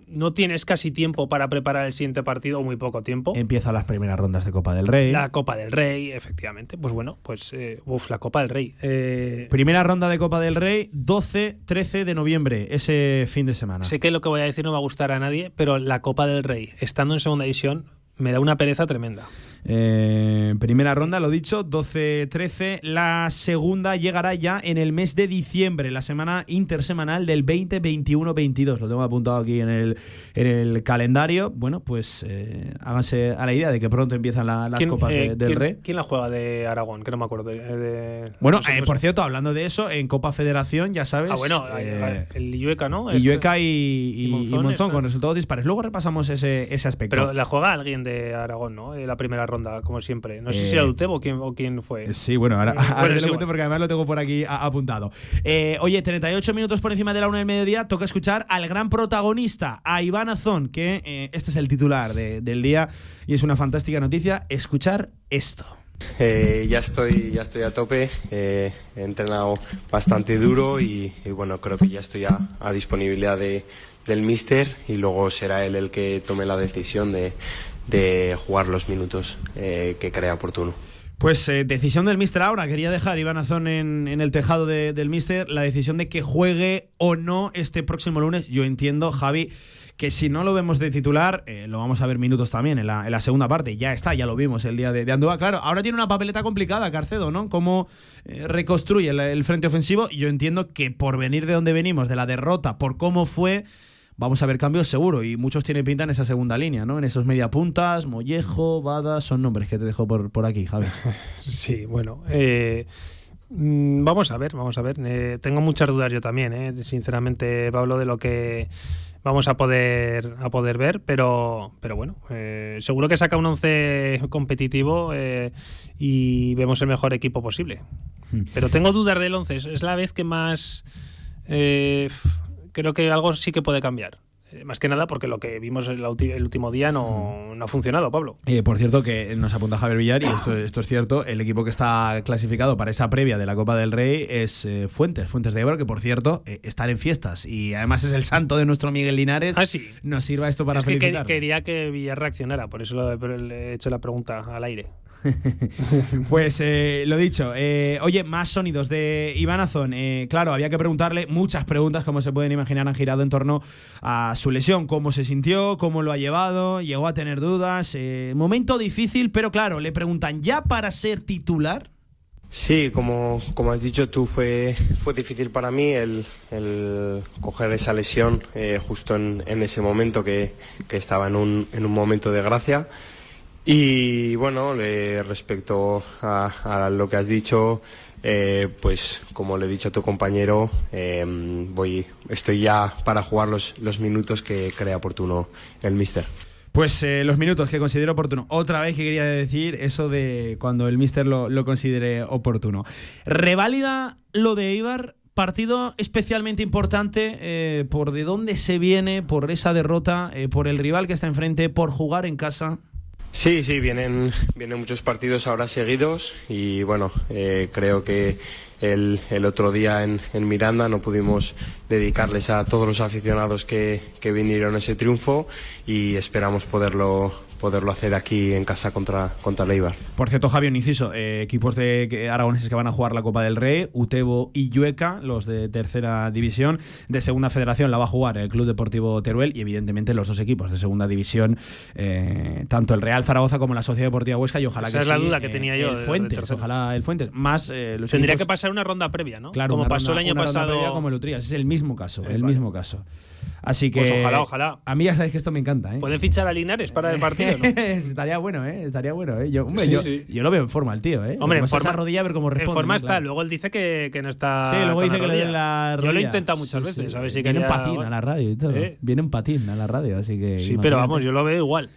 no tienes casi tiempo para preparar el siguiente partido, o muy poco tiempo. Empiezan las primeras rondas de Copa del Rey. La Copa del Rey, efectivamente. Pues bueno, pues eh, uf, la Copa del Rey. Eh, Primera ronda de Copa del Rey, 12-13 de noviembre, ese fin de semana. Sé que lo que voy a decir no va a gustar a nadie, pero la Copa del Rey, estando en segunda división, me da una pereza tremenda. Eh, primera ronda, lo dicho, 12-13. La segunda llegará ya en el mes de diciembre, la semana intersemanal del 20-21-22. Lo tengo apuntado aquí en el, en el calendario. Bueno, pues eh, háganse a la idea de que pronto empiezan las Copas eh, del Rey. ¿Quién la juega de Aragón? Que no me acuerdo. bueno, por cierto, hablando de eso, en Copa Federación, ya sabes. Ah, bueno, el Illueca, ¿no? Illueca y, y, Monzón, con resultados dispares. Luego repasamos ese, ese aspecto. Pero la juega alguien de Aragón, ¿no? La primera ronda como siempre. No sé si era eh, Utebo o quién, fue. Sí, bueno, ahora, lo cuento porque además lo tengo por aquí apuntado. Eh, oye, 38 minutos por encima de la una del mediodía, toca escuchar al gran protagonista, a Iván Azón, que eh, este es el titular del día y es una fantástica noticia. Escuchar esto. ya estoy ya estoy a tope he entrenado bastante duro y, bueno creo que ya estoy a, disponibilidad de, del míster y luego será él el que tome la decisión de, de jugar los minutos eh, que crea oportuno. Pues eh, decisión del míster ahora. Quería dejar Iván Azón en, en el tejado del míster la decisión de que juegue o no este próximo lunes. Yo entiendo, Javi, que si no lo vemos de titular, eh, lo vamos a ver minutos también en la, segunda parte. Ya está, ya lo vimos el día de, de Andúa. Claro, ahora tiene una papeleta complicada Carcedo, ¿no? Cómo reconstruye el frente ofensivo. Yo entiendo que por venir de donde venimos, de la derrota, por cómo fue vamos a ver cambios seguro. Y muchos tienen pinta en esa segunda línea, ¿no? En esos mediapuntas, Mollejo, Bada, son nombres que te dejo por, por aquí, Javi. Sí, bueno. Eh, mm, vamos a ver, vamos a ver. Eh, tengo muchas dudas yo también, eh, sinceramente, Pablo, de lo que vamos a poder a poder ver, pero pero bueno, eh, seguro que saca un once competitivo y vemos el mejor equipo posible. Hmm. Pero tengo dudas del once, es la vez que más creo que algo sí que puede cambiar. Eh, más que nada porque lo que vimos el, último día no, ha funcionado, Pablo. Eh, por cierto, que nos apunta Javier Villar, y esto, es cierto, el equipo que está clasificado para esa previa de la Copa del Rey es eh, Fuentes, Fuentes de Ebro, que por cierto, están en fiestas. Y además es el santo de nuestro Miguel Linares. Ah, sí. Nos sirva esto para es que quería que Villar reaccionara, por eso le he hecho la pregunta al aire. pues eh, lo dicho, eh, oye, más sonidos de Iván Azón. Eh, claro, había que preguntarle muchas preguntas, como se pueden imaginar, han girado en torno a su lesión, cómo se sintió, cómo lo ha llevado, llegó a tener dudas. momento difícil, pero claro, le preguntan, ¿ya para ser titular? Sí, como, como has dicho tú, fue, fue difícil para mí el, coger esa lesión justo en, ese momento que, que estaba en un, en un momento de gracia. Y bueno, respecto a, lo que has dicho, eh, pues como le he dicho a tu compañero, em, voy, estoy ya para jugar los, minutos que crea oportuno el míster. Pues eh, los minutos que considero oportuno. Otra vez que quería decir eso de cuando el míster lo, considere oportuno. Reválida lo de Ibar, partido especialmente importante eh, por de dónde se viene, por esa derrota, por el rival que está enfrente, por jugar en casa. Sí, sí, vienen, vienen muchos partidos ahora seguidos y bueno, eh, creo que el, el, otro día en, en, Miranda no pudimos dedicarles a todos los aficionados que, que vinieron ese triunfo y esperamos poderlo, poderlo hacer aquí en casa contra, contra Leibar. Por cierto, Javier Inciso, eh, equipos de aragoneses que van a jugar la Copa del Rey, Utebo y Llueca, los de tercera división, de segunda federación la va a jugar el Club Deportivo Teruel y evidentemente los dos equipos de segunda división, eh, tanto el Real Zaragoza como la Sociedad Deportiva Huesca y ojalá Esa que es la duda que tenía yo. El Fuentes, ojalá el Fuentes. Más, eh, Tendría que pasar una ronda previa, ¿no? Claro, como pasó el año pasado. como el Utrías, es el mismo caso, el mismo caso. Así pues que. ojalá, ojalá. A mí ya sabéis que esto me encanta, ¿eh? ¿Pueden fichar a Linares para el partido? estaría bueno, ¿eh? Estaría bueno, ¿eh? Yo, hombre, yo, yo, lo veo en forma el tío, ¿eh? Hombre, en forma, esa rodilla a ver cómo responde. En forma está, luego él dice que, que no está. Sí, luego dice que le den la rodilla. Yo lo he intentado muchas veces, a ver si Viene en patín a la radio y todo. Viene en patín a la radio, así que. Sí, pero vamos, yo lo veo igual.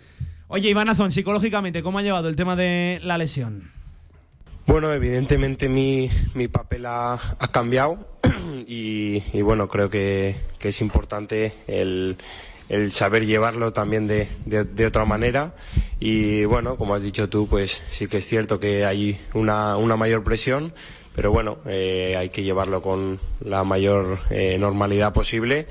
Oye, Iván Azón, psicológicamente, ¿cómo ha llevado el tema de la lesión? Bueno, evidentemente mi, mi papel ha, ha cambiado y, bueno, creo que, que es importante el, el, saber llevarlo también de, de, de, otra manera. Y bueno, como has dicho tú, pues sí que es cierto que hay una, una mayor presión, pero bueno, eh, hay que llevarlo con la mayor eh, normalidad posible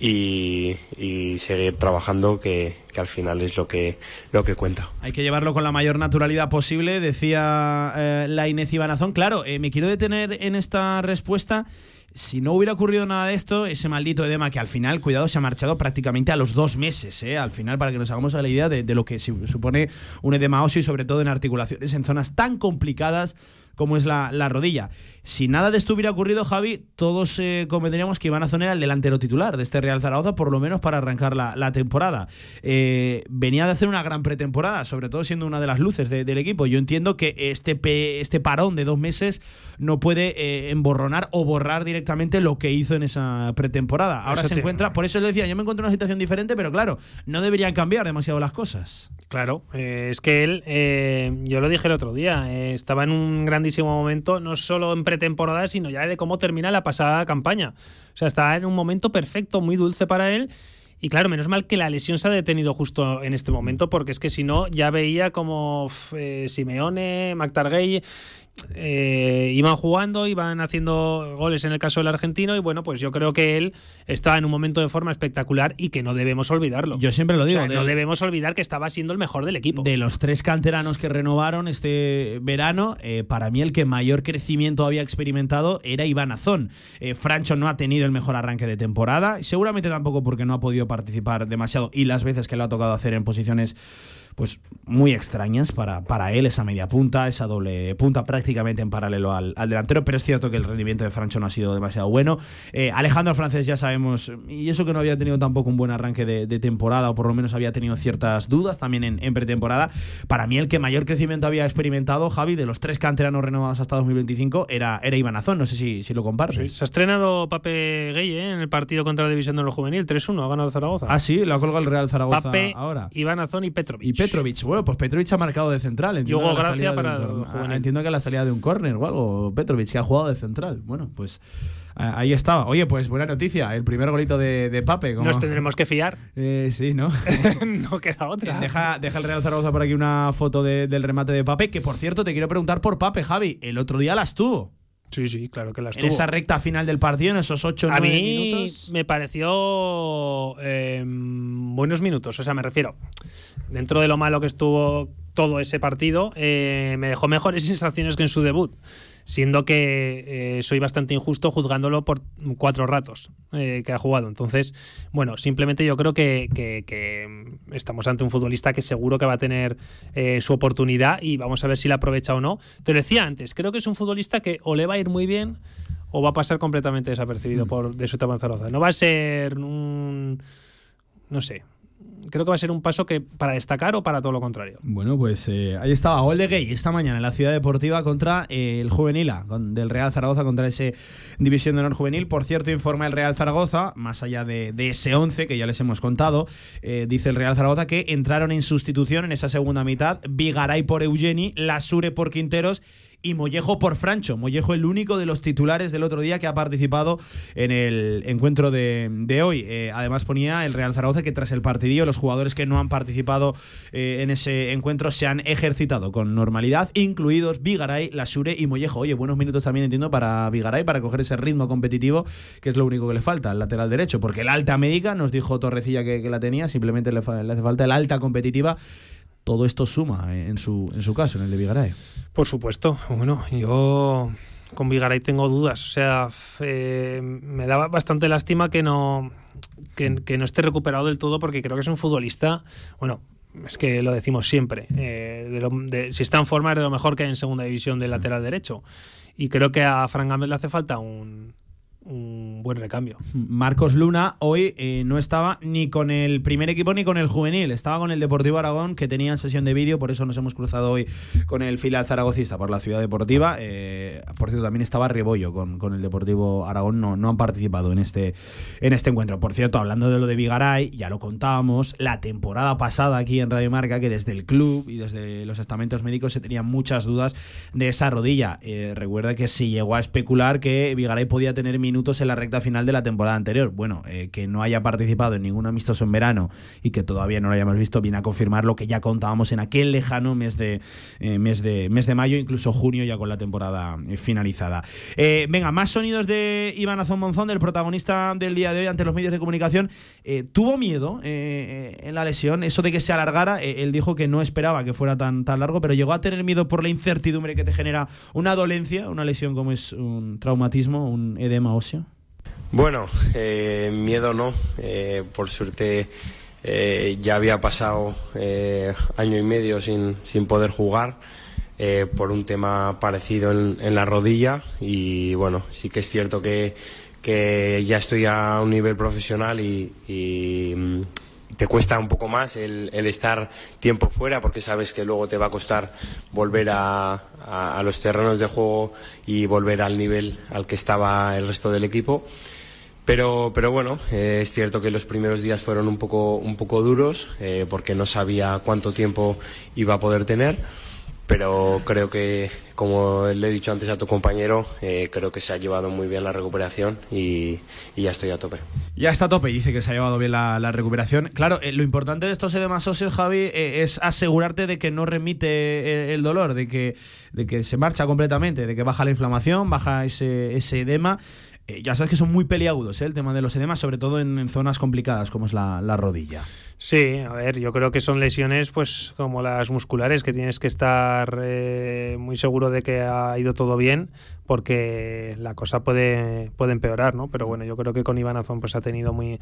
y, seguir trabajando que, al final es lo que, lo que cuenta. Hay que llevarlo con la mayor naturalidad posible, decía eh, la Inés Ibanazón. Claro, eh, me quiero detener en esta respuesta. Si no hubiera ocurrido nada de esto, ese maldito edema que al final, cuidado, se ha marchado prácticamente a los dos meses, ¿eh? al final, para que nos hagamos la idea de, de lo que supone un edema óseo y sobre todo en articulaciones en zonas tan complicadas como es la, rodilla. Si nada de esto hubiera ocurrido, Javi, todos eh, convendríamos que Iván Azón era el delantero titular de este Real Zaragoza, por lo menos para arrancar la, temporada. Eh, venía de hacer una gran pretemporada, sobre todo siendo una de las luces del equipo. Yo entiendo que este, este parón de dos meses no puede eh, emborronar o borrar directamente lo que hizo en esa pretemporada. Ahora se encuentra, por eso le decía, yo me encuentro en una situación diferente, pero claro, no deberían cambiar demasiado las cosas. Claro, es que él, yo lo dije el otro día, estaba en un gran momento, no solo en pretemporada, sino ya de cómo termina la pasada campaña. O sea, está en un momento perfecto, muy dulce para él. Y claro, menos mal que la lesión se ha detenido justo en este momento, porque es que si no, ya veía como eh, Simeone, McTargay eh, iban jugando, iban haciendo goles en el caso del argentino y bueno, pues yo creo que él estaba en un momento de forma espectacular y que no debemos olvidarlo. Yo siempre lo digo. no debemos olvidar que estaba siendo el mejor del equipo. De los tres canteranos que renovaron este verano, eh, para mí el que mayor crecimiento había experimentado era Iván Azón. Eh, Francho no ha tenido el mejor arranque de temporada, seguramente tampoco porque no ha podido participar demasiado y las veces que le ha tocado hacer en posiciones pues muy extrañas para, para él, esa media punta, esa doble punta prácticamente en paralelo al, delantero, pero es cierto que el rendimiento de Francho no ha sido demasiado bueno. Eh, Alejandro Francés ya sabemos, y eso que no había tenido tampoco un buen arranque de, temporada, o por lo menos había tenido ciertas dudas también en, pretemporada. Para mí el que mayor crecimiento había experimentado, Javi, de los tres canteranos renovados hasta 2025, era, era Iván Azón, no sé si, si lo compartes. Se ha estrenado Pape Gay ¿eh? en el partido contra la División de los Juvenil, 3-1, ha ganado Zaragoza. Ah, sí, lo ha colgado el Real Zaragoza Pape, ahora. Iván Azón y Petrovic. Petrovic. Bueno, pues Petrovic ha marcado de central. Entiendo Gracia para ah, Entiendo que la salida de un córner o algo. Petrovic, que ha jugado de central. Bueno, pues ahí estaba. Oye, pues buena noticia. El primer golito de, Pape. Nos tendremos que fiar. Eh, sí, ¿no? no queda otra. Deja, deja, el Real Zaragoza por aquí una foto del remate de Pape. Que por cierto, te quiero preguntar por Pape, Javi. El otro día las tuvo. Sí, sí, claro que las tuvo. En esa recta final del partido, en esos 8 o 9 minutos. Me pareció em, buenos minutos. O sea, me refiero. Dentro de lo malo que estuvo todo ese partido, eh, me dejó mejores sensaciones que en su debut siendo que eh, soy bastante injusto juzgándolo por cuatro ratos eh, que ha jugado. Entonces, bueno, simplemente yo creo que, estamos ante un futbolista que seguro que va a tener eh, su oportunidad y vamos a ver si la aprovecha o no. Te decía antes, creo que es un futbolista que o le va a ir muy bien o va a pasar completamente desapercibido mm. por de su Zaragoza. No va a ser un no sé, creo que va a ser un paso que para destacar o para todo lo contrario. Bueno, pues eh, ahí estaba, gol de Gay esta mañana en la Ciudad Deportiva contra eh, el Juvenila, del Real Zaragoza contra ese División de Honor Juvenil. Por cierto, informa el Real Zaragoza, más allá de, ese 11 que ya les hemos contado, eh, dice el Real Zaragoza que entraron en sustitución en esa segunda mitad Vigaray por Eugeni, Lasure por Quinteros y Mollejo por Francho. Mollejo el único de los titulares del otro día que ha participado en el encuentro de, hoy. Eh, además ponía el Real Zaragoza que tras el partidillo los jugadores que no han participado eh, en ese encuentro se han ejercitado con normalidad, incluidos Vigaray, Lasure y Mollejo. Oye, buenos minutos también entiendo para Vigaray para coger ese ritmo competitivo que es lo único que le falta al lateral derecho, porque el alta médica nos dijo Torrecilla que, la tenía, simplemente le, le hace falta el alta competitiva todo esto suma en su, en su caso, en el de Vigaray. Por supuesto. Bueno, yo con Vigaray tengo dudas. O sea, eh, me da bastante lástima que no, que, no esté recuperado del todo porque creo que es un futbolista, bueno, es que lo decimos siempre, eh, si está en forma es de lo mejor que hay en segunda división del lateral derecho. Y creo que a Fran Gámez le hace falta un, un buen recambio. Marcos Luna hoy eh, no estaba ni con el primer equipo ni con el juvenil, estaba con el Deportivo Aragón que tenía sesión de vídeo, por eso nos hemos cruzado hoy con el filial zaragocista por la ciudad deportiva. Eh, por cierto, también estaba Rebollo con, con el Deportivo Aragón, no, no han participado en este, en este encuentro. Por cierto, hablando de lo de Vigaray, ya lo contábamos, la temporada pasada aquí en Radio Marca, que desde el club y desde los estamentos médicos se tenían muchas dudas de esa rodilla. Eh, recuerda que se llegó a especular que Vigaray podía tener minutos en la recta final de la temporada anterior. Bueno, eh, que no haya participado en ningún amistoso en verano y que todavía no lo hayamos visto, viene a confirmar lo que ya contábamos en aquel lejano mes de, eh, mes de, mes de mayo, incluso junio, ya con la temporada eh, finalizada. venga, más sonidos de Iván Azón Monzón, del protagonista del día de hoy ante los medios de comunicación. tuvo miedo en la lesión, eso de que se alargara. él dijo que no esperaba que fuera tan, tan largo, pero llegó a tener miedo por la incertidumbre que te genera una dolencia, una lesión como es un traumatismo, un edema bueno, eh, miedo no. Eh, por suerte eh, ya había pasado año y medio sin, sin poder jugar por un tema parecido en, la rodilla y bueno, sí que es cierto que, que ya estoy a un nivel profesional y, y te cuesta un poco más el, estar tiempo fuera porque sabes que luego te va a costar volver a, los terrenos de juego y volver al nivel al que estaba el resto del equipo. Pero, pero bueno, eh, es cierto que los primeros días fueron un poco, un poco duros eh, porque no sabía cuánto tiempo iba a poder tener pero creo que, como le he dicho antes a tu compañero, eh, creo que se ha llevado muy bien la recuperación y, ya estoy a tope. Ya está a tope, dice que se ha llevado bien la, recuperación. Claro, eh, lo importante de estos edemas óseos, Javi, eh, es asegurarte de que no remite el, dolor, de que, de que se marcha completamente, de que baja la inflamación, baja ese, ese edema. Ya sabes que son muy peliagudos el tema de los edemas, sobre todo en, zonas complicadas como es la, la rodilla. Sí, a ver, yo creo que son lesiones pues como las musculares, que tienes que estar eh, muy seguro de que ha ido todo bien, porque la cosa puede, puede empeorar, ¿no? Pero bueno, yo creo que con Iván Azón pues ha tenido muy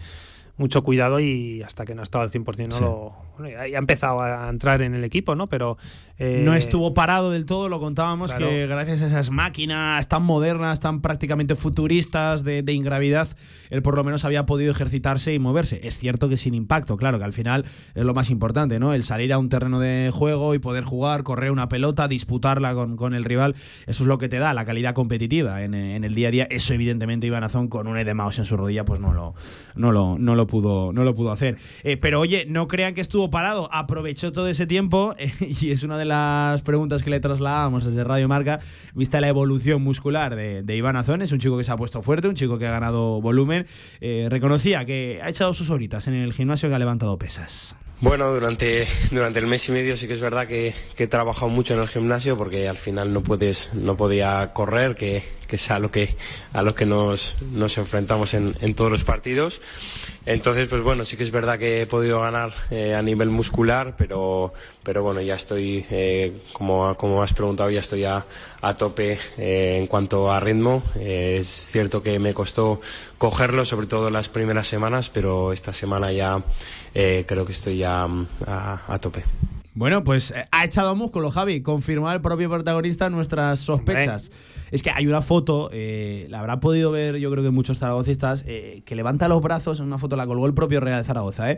mucho cuidado y hasta que no ha estado al 100% no lo, bueno, ya, ha empezado a entrar en el equipo, ¿no? Pero eh, no estuvo parado del todo, lo contábamos que gracias a esas máquinas tan modernas, tan prácticamente futuristas de, de, ingravidad, él por lo menos había podido ejercitarse y moverse. Es cierto que sin impacto, claro, que al final es lo más importante, ¿no? El salir a un terreno de juego y poder jugar, correr una pelota, disputarla con, con el rival, eso es lo que te da la calidad competitiva en, en el día a día. Eso evidentemente Iván Azón con un edemaos en su rodilla pues no lo, no lo, no lo pudo, no lo pudo hacer. Eh, pero oye, no crean que estuvo parado, aprovechó todo ese tiempo y es una de las preguntas que le trasladamos desde Radio Marca, vista la evolución muscular de, de Iván Azón, es un chico que se ha puesto fuerte, un chico que ha ganado volumen, eh, reconocía que ha echado sus horitas en el gimnasio que ha levantado pesas. Bueno, durante, durante el mes y medio sí que es verdad que, he trabajado mucho en el gimnasio porque al final no puedes, no podía correr, que, que es a lo que, a lo que nos, nos enfrentamos en, en, todos los partidos. Entonces, pues bueno, sí que es verdad que he podido ganar eh, a nivel muscular, pero, pero bueno, ya estoy, eh, como, como has preguntado, ya estoy a, a tope eh, en cuanto a ritmo. Eh, es cierto que me costó cogerlo, sobre todo las primeras semanas, pero esta semana ya eh, creo que estoy ya mm, a, a tope. Bueno, pues eh, ha echado músculo, Javi. Confirmar el propio protagonista nuestras sospechas. Hombre. Es que hay una foto, eh, la habrá podido ver yo creo que muchos zaragocistas, eh, que levanta los brazos, en una foto la colgó el propio Real de Zaragoza,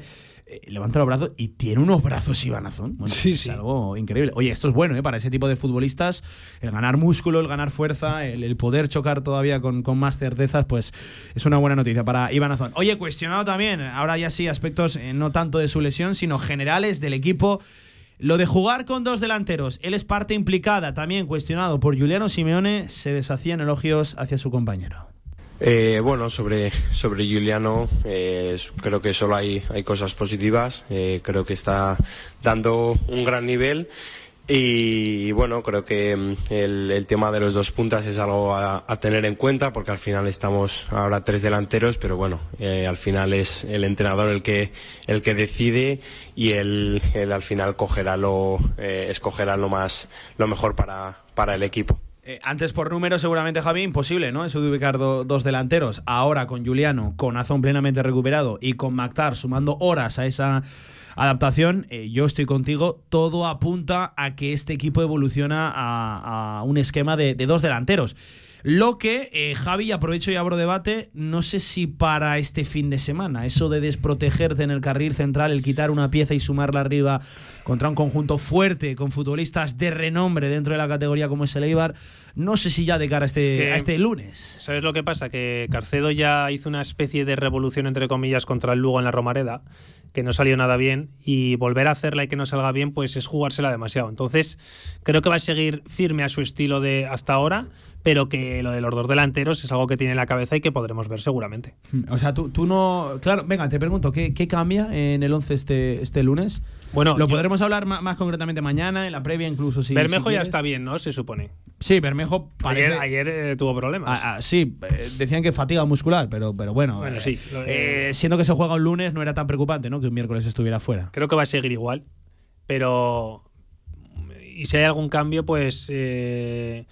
¿eh? levanta los brazos y tiene unos brazos Iván Azón. Bueno, sí, es sí. algo increíble. Oye, esto es bueno ¿eh? para ese tipo de futbolistas. El ganar músculo, el ganar fuerza, el, el poder chocar todavía con, con, más certezas, pues es una buena noticia para Iván Azón. Oye, cuestionado también, ahora ya sí, aspectos eh, no tanto de su lesión, sino generales del equipo. Lo de jugar con dos delanteros, él es parte implicada, también cuestionado por Juliano Simeone, se deshacían elogios hacia su compañero. Eh, bueno, sobre, sobre Juliano, eh, creo que solo hay, hay cosas positivas. Eh, creo que está dando un gran nivel. Y, bueno, creo que el, el, tema de los dos puntas es algo a, tener en cuenta porque al final estamos ahora tres delanteros, pero bueno, eh, al final es el entrenador el que, el que decide y él al final cogerá lo, eh, escogerá lo, más, lo mejor para, para el equipo. Eh, antes por número seguramente Javi imposible, ¿no? Eso de ubicar do, dos delanteros. Ahora con Juliano, con Azón plenamente recuperado y con Mactar sumando horas a esa adaptación, eh, yo estoy contigo, todo apunta a que este equipo evoluciona a, un esquema de, dos delanteros. Lo que, eh, Javi, aprovecho y abro debate, no sé si para este fin de semana, eso de desprotegerte en el carril central, el quitar una pieza y sumarla arriba contra un conjunto fuerte, con futbolistas de renombre dentro de la categoría como es el Eibar, no sé si ya de cara a este, es que, a este lunes. ¿Sabes lo que pasa? Que Carcedo ya hizo una especie de revolución, entre comillas, contra el Lugo en la Romareda, que no salió nada bien, y volver a hacerla y que no salga bien, pues es jugársela demasiado. Entonces, creo que va a seguir firme a su estilo de hasta ahora, pero que lo de los dos delanteros es algo que tiene en la cabeza y que podremos ver seguramente. O sea, tú, tú no. Claro, venga, te pregunto, ¿qué, qué cambia en el 11 este, este lunes? Bueno, lo yo, podremos hablar más, más, concretamente mañana, en la previa, incluso si. Bermejo si ya está bien, ¿no? Se supone. Sí, Bermejo parece... Ayer, ayer eh, tuvo problemas. Ah, ah, sí, eh, decían que fatiga muscular, pero, pero bueno. Bueno, eh, sí. Siendo que se juega un lunes, no era tan preocupante, ¿no? Que un miércoles estuviera fuera. Creo que va a seguir igual, pero. Y si hay algún cambio, pues. De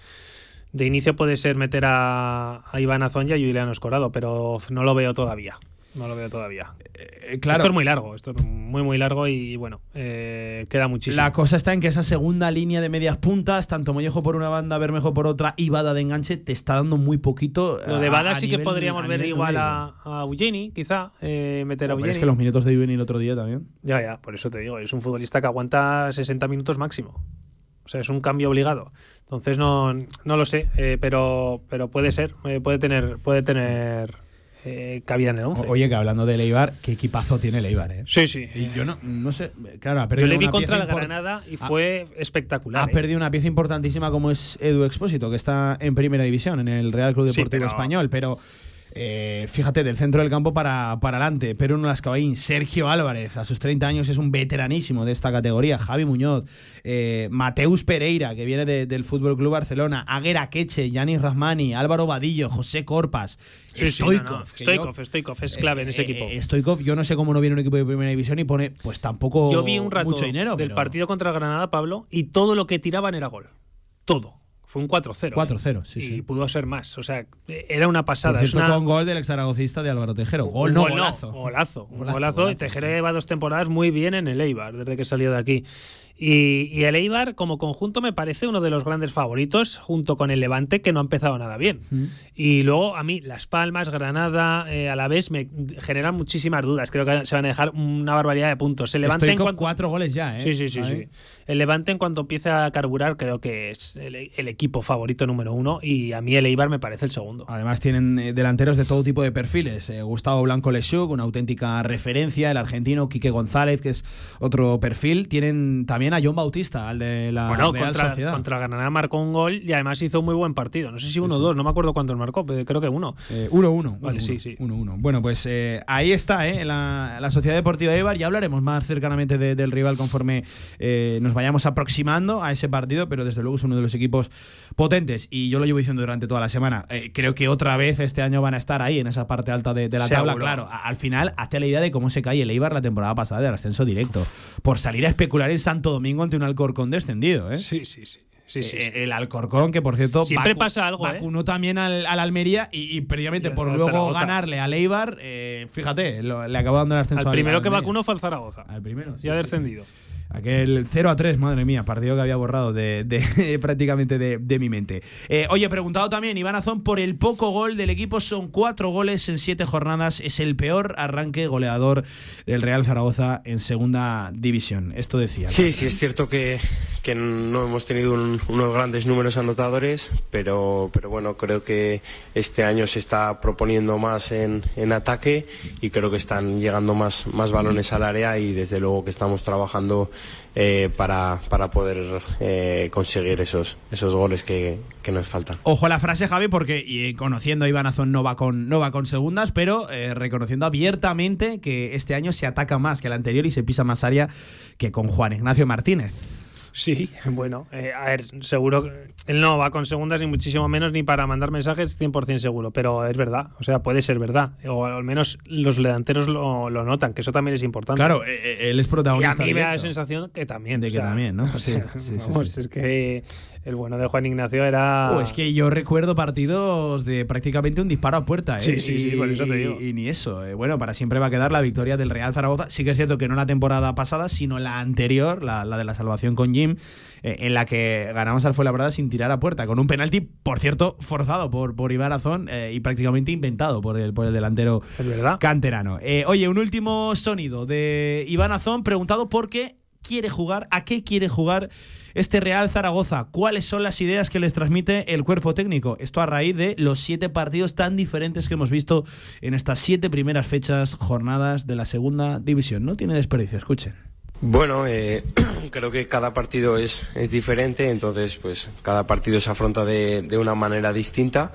inicio puede ser meter a, a Iván Azón y a Juliano Escorado, pero no lo veo todavía. No lo veo todavía. Eh, claro. Esto es muy largo, esto es muy, muy largo y bueno, eh, queda muchísimo. La cosa está en que esa segunda línea de medias puntas, tanto Mollejo por una banda, Bermejo por otra y Bada de enganche, te está dando muy poquito. Lo de Bada sí nivel, que podríamos ver igual a, a Eugeni, quizá, eh, meter a Eugeni. Es que los minutos de Eugeni el otro día también. Ya, ya, por eso te digo, es un futbolista que aguanta 60 minutos máximo. O sea, es un cambio obligado. Entonces no, no lo sé, eh, pero, pero puede ser, eh, puede tener, puede tener eh, cabida en el 11. Oye, que hablando de Leibar, qué equipazo tiene Leibar, ¿eh? Sí, sí. Y yo no, no sé, claro, ha perdido Yo le vi una contra el pieza Granada y fue ha, espectacular. Ha ¿eh? perdido una pieza importantísima como es Edu Expósito, que está en primera división, en el Real Club Deportivo sí, pero... Español, pero eh, fíjate, del centro del campo para, para adelante, Pedro Nolascabaín, Sergio Álvarez, a sus 30 años es un veteranísimo de esta categoría, Javi Muñoz, eh, Mateus Pereira, que viene de, del Fútbol Club Barcelona, Aguera Queche, Yanis Rahmani, Álvaro Vadillo, José Corpas, sí, Stoikov. Sí, no, no. Stoikov, es clave eh, en ese equipo. Stoikov, yo no sé cómo no viene un equipo de primera división y pone, pues tampoco yo vi un rato mucho dinero. Del pero... partido contra Granada, Pablo, y todo lo que tiraban era gol. Todo. Fue un 4-0. 4-0, ¿eh? sí, y sí. pudo ser más. O sea, era una pasada. Por cierto, es una... con gol del ex zaragocista de Álvaro Tejero. Gol, no, gol, golazo. No, golazo. Golazo. golazo. golazo. Tejero sí. lleva dos temporadas muy bien en el Eibar, desde que salió de aquí. Y, y, el Eibar, como conjunto, me parece uno de los grandes favoritos, junto con el Levante, que no ha empezado nada bien. Mm. Y luego, a mí, Las Palmas, Granada, eh, a la vez, me generan muchísimas dudas. Creo que se van a dejar una barbaridad de puntos. El Levante Estoy en cuanto... cuatro goles ya, ¿eh? Sí, sí, sí, sí. El Levante, en cuanto empiece a carburar, creo que es el, el, equipo favorito número uno y a mí el Eibar me parece el segundo. Además tienen eh, delanteros de todo tipo de perfiles. Eh, Gustavo Blanco Lechuk, una auténtica referencia, el argentino Quique González, que es otro perfil. Tienen también a John Bautista, al de la bueno, Real contra, Sociedad. contra Granada marcó un gol y además hizo un muy buen partido. No sé si uno o dos, no me acuerdo cuántos marcó, pero creo que uno. Eh, uno, uno. Vale, uno, sí, sí. Uno, uno. Bueno, pues eh, ahí está, ¿eh? La, la Sociedad Deportiva Eibar. Ya hablaremos más cercanamente de, del rival conforme eh, nos vayamos aproximando a ese partido, pero desde luego es uno de los equipos potentes. Y yo lo llevo diciendo durante toda la semana. Eh, creo que otra vez este año van a estar ahí, en esa parte alta de, de la Seguro. tabla. Claro, al final, hazte la idea de cómo se cae el Eibar la temporada pasada del ascenso directo. Por salir a especular en Santo Domingo ante un Alcorcón descendido, ¿eh? Sí, sí, sí. Sí, sí, Eh, sí. El Alcorcón, que por cierto. Siempre pasa algo, ¿eh? Vacunó también al, al Almería y, y previamente Y por luego Zaragoza. ganarle al Eibar, eh, fíjate, lo- le acabó dando el ascenso Al primero al que vacunó fue al Zaragoza. Al primero. sí, Ya sí, descendido. sí. Aquel 0 a 3, madre mía, partido que había borrado de, de- prácticamente de, mi mente. Eh, oye, preguntado también, Iván Azón, por el poco gol del equipo, son cuatro goles en siete jornadas, es el peor arranque goleador del Real Zaragoza en segunda división. Esto decía. Sí, sí, es cierto que, que no hemos tenido un- unos grandes números anotadores, pero, pero bueno, creo que este año se está proponiendo más en, en ataque y creo que están llegando más, más balones al área y desde luego que estamos trabajando eh, para, para poder eh, conseguir esos, esos goles que, que nos faltan. Ojo a la frase, Javi, porque y, conociendo a Iván Azón no va con, no va con segundas, pero eh, reconociendo abiertamente que este año se ataca más que el anterior y se pisa más área que con Juan Ignacio Martínez. Sí, bueno, eh, a ver, seguro que él no va con segundas ni muchísimo menos ni para mandar mensajes 100% seguro, pero es verdad, o sea, puede ser verdad, o al menos los delanteros lo, lo notan, que eso también es importante. Claro, eh, eh, él es y a protagonista. mí me da la sensación que también. De o que sea, también, ¿no? Sí, sí, vamos, sí. es que el bueno de Juan Ignacio era... Oh, es que yo recuerdo partidos de prácticamente un disparo a puerta, ¿eh? Sí, sí, sí, Y- por eso te digo. Y, ni eso. eh. Bueno, para siempre va a quedar la victoria del Real Zaragoza. Sí que es cierto que no la temporada pasada, sino la anterior, la, la de la salvación con Jim, eh, en la que ganamos al Fuenlabrada sin tirar a puerta, con un penalti, por cierto, forzado por, por Iván Azón eh, y prácticamente inventado por el, por el delantero canterano. Eh, oye, un último sonido de Iván Azón preguntado por qué quiere jugar, a qué quiere jugar este Real Zaragoza, cuáles son las ideas que les transmite el cuerpo técnico. Esto a raíz de los siete partidos tan diferentes que hemos visto en estas siete primeras fechas, jornadas de la segunda división. No tiene desperdicio, escuchen. Bueno, eh, creo que cada partido es, es diferente, entonces pues cada partido se afronta de, de una manera distinta.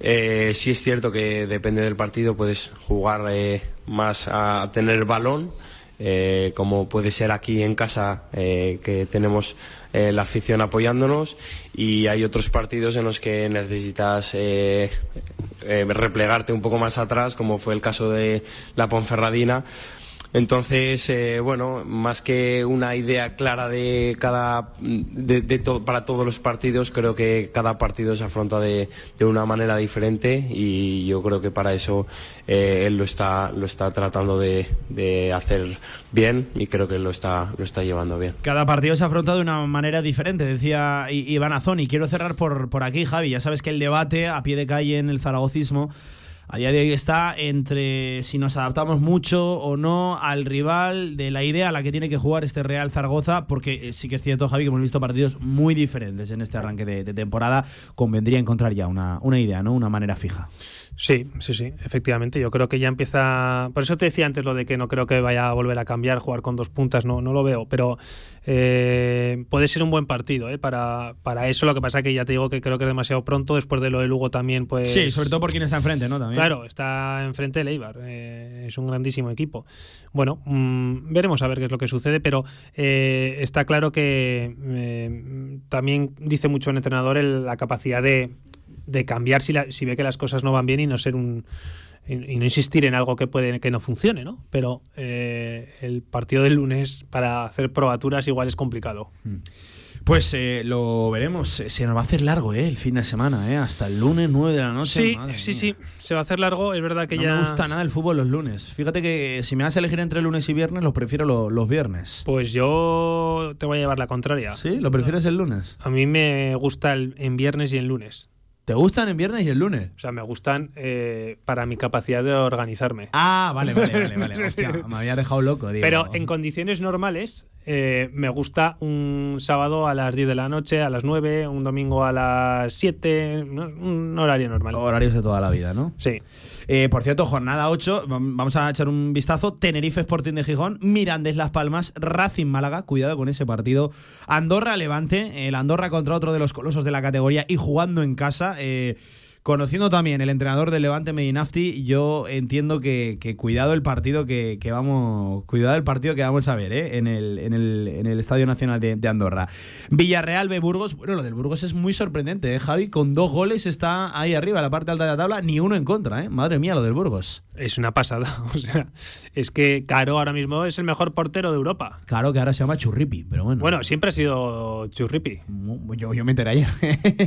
Eh, sí es cierto que depende del partido, puedes jugar eh, más a tener balón, eh, como puede ser aquí en casa, eh, que tenemos eh, la afición apoyándonos, y hay otros partidos en los que necesitas replegarte un poco más atrás, como fue el caso de la Ponferradina. Entonces, eh, bueno, más que una idea clara de cada, de, para todos los partidos, creo que cada partido se afronta de, de una manera diferente y yo creo que para eso eh, él lo está, lo está tratando de, de hacer bien y creo que lo está, lo está llevando bien. Cada partido se afronta de una manera diferente, decía Iván Azón. Y quiero cerrar por, por aquí, Javi. Ya sabes que el debate a pie de calle en el zaragocismo a día de hoy está entre si nos adaptamos mucho o no al rival, de la idea a la que tiene que jugar este Real Zaragoza, porque eh, sí que es cierto, Javi, que hemos visto partidos muy diferentes en este arranque de, de temporada. Convendría encontrar ya una, una idea, ¿no? Una manera fija. Sí, sí, sí, efectivamente. Yo creo que ya empieza. Por eso te decía antes lo de que no creo que vaya a volver a cambiar, jugar con dos puntas, no, no lo veo. Pero eh, puede ser un buen partido ¿eh? para, para eso. Lo que pasa que ya te digo que creo que es demasiado pronto. Después de lo de Lugo también, pues. Sí, sobre todo por quien está enfrente, ¿no? También. Claro, está enfrente el Eibar. eh, es un grandísimo equipo. Bueno, mm, veremos a ver qué es lo que sucede, pero eh, está claro que eh, también dice mucho el entrenador el- la capacidad de, de cambiar si, la- si ve que las cosas no van bien y no ser un y, no insistir en algo que puede que no funcione, ¿no? Pero eh, el partido del lunes para hacer probaturas igual es complicado. Pues eh, lo veremos. Se nos va a hacer largo, ¿eh? El fin de semana, ¿eh? Hasta el lunes 9 de la noche. Sí, Madre sí, mía. sí. Se va a hacer largo. Es verdad que no ya. me gusta nada el fútbol los lunes. Fíjate que si me vas a elegir entre lunes y viernes, los prefiero lo- los viernes. Pues yo te voy a llevar la contraria. ¿Sí? ¿Lo prefieres el lunes? A mí me gusta el, en viernes y en lunes. ¿Te gustan en viernes y el lunes? O sea, me gustan eh, para mi capacidad de organizarme. Ah, vale, vale, vale. vale. Hostia, me había dejado loco, digo. Pero en condiciones normales, eh, me gusta un sábado a las 10 de la noche, a las 9, un domingo a las 7, un horario normal. Horarios de toda la vida, ¿no? Sí. Eh, por cierto, jornada 8, vamos a echar un vistazo. Tenerife Sporting de Gijón, Mirandés Las Palmas, Racing Málaga, cuidado con ese partido. Andorra Levante, el Andorra contra otro de los colosos de la categoría y jugando en casa. Eh, Conociendo también el entrenador del Levante Medinafti, yo entiendo que, cuidado el partido que, vamos, cuidado el partido que vamos a ver ¿eh? en, el, en, el, en el Estadio Nacional de, Andorra. Villarreal B Burgos, bueno, lo del Burgos es muy sorprendente, ¿eh, Javi? Con dos goles está ahí arriba, en la parte alta de la tabla, ni uno en contra, ¿eh? Madre mía, lo del Burgos. Es una pasada, o sea, es que Caro ahora mismo es el mejor portero de Europa. Caro que ahora se llama Churripi, pero bueno. Bueno, siempre ha sido Churripi. Yo, yo me enteré ayer.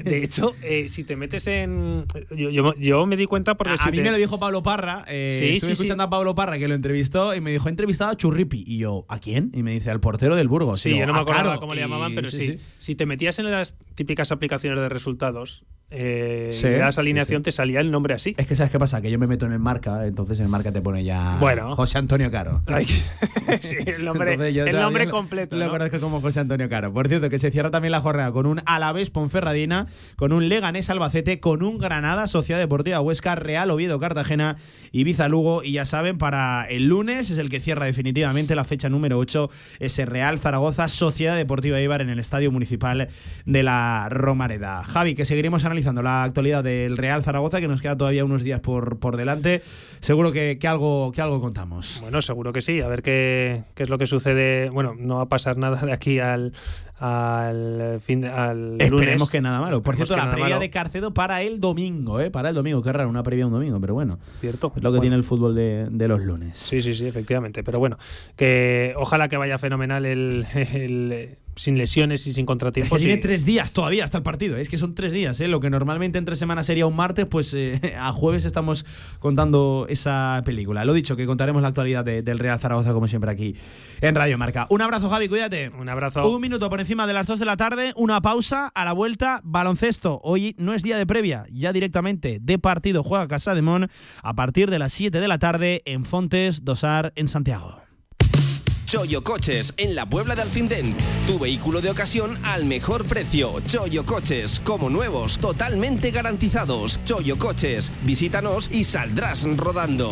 De hecho, eh, si te metes en yo, yo, me di cuenta porque. A, mí me lo dijo Pablo Parra. Eh, sí, estuve escuchando a Pablo Parra que lo entrevistó y me dijo: he entrevistado a Churripi. Y yo, ¿a quién? Y me dice: al portero del Burgos. Sí, yo no me acuerdo cómo le llamaban, pero sí, Si te metías en las típicas aplicaciones de resultados, eh, sí, das alineación, te salía el nombre así. Es que sabes qué pasa, que yo me meto en el marca, entonces el marca te pone ya bueno. José Antonio Caro. el nombre, el nombre completo. Lo conozco como José Antonio Caro. Por cierto, que se cierra también la jornada con un Alavés Ponferradina, con un Leganés Albacete, con un Granada Sociedad Deportiva Huesca, Real Oviedo Cartagena, Ibiza Lugo. Y ya saben, para el lunes es el que cierra definitivamente la fecha número 8, ese Real Zaragoza Sociedad Deportiva Ibar en el Estadio Municipal de la Romareda. Javi, que seguiremos analizando la actualidad del Real Zaragoza, que nos queda todavía unos días por, por delante. Seguro que, algo, que algo contamos. Bueno, seguro que sí. A ver qué, qué es lo que sucede. Bueno, no va a pasar nada de aquí al, al fin al Esperemos que nada malo. Por cierto, la previa de Carcedo para el domingo, ¿eh? Para el domingo, qué raro, una previa un domingo, pero bueno. Cierto. Es lo que tiene el fútbol de, de, los lunes. Sí, sí, sí, efectivamente. Pero bueno, que ojalá que vaya fenomenal el, el sin lesiones y sin contratiempos. tiene tres días todavía hasta el partido. ¿eh? Es que son tres días. ¿eh? Lo que normalmente entre semanas sería un martes, pues eh, a jueves estamos contando esa película. Lo dicho, que contaremos la actualidad del Real Zaragoza, como siempre, aquí en Radio Marca. Un abrazo, Javi, cuídate. Un abrazo. Un minuto por encima de las dos de la tarde, una pausa, a la vuelta, baloncesto. Hoy no es día de previa, ya directamente de partido juega Casa de Mon a partir de las 7 de la tarde en Fontes Dosar, en Santiago. Choyo Coches, en la Puebla de Alfindén. Tu vehículo de ocasión al mejor precio. Choyo Coches, como nuevos, totalmente garantizados. Choyo Coches, visítanos y saldrás rodando.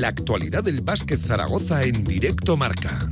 La actualidad del básquet Zaragoza en directo marca.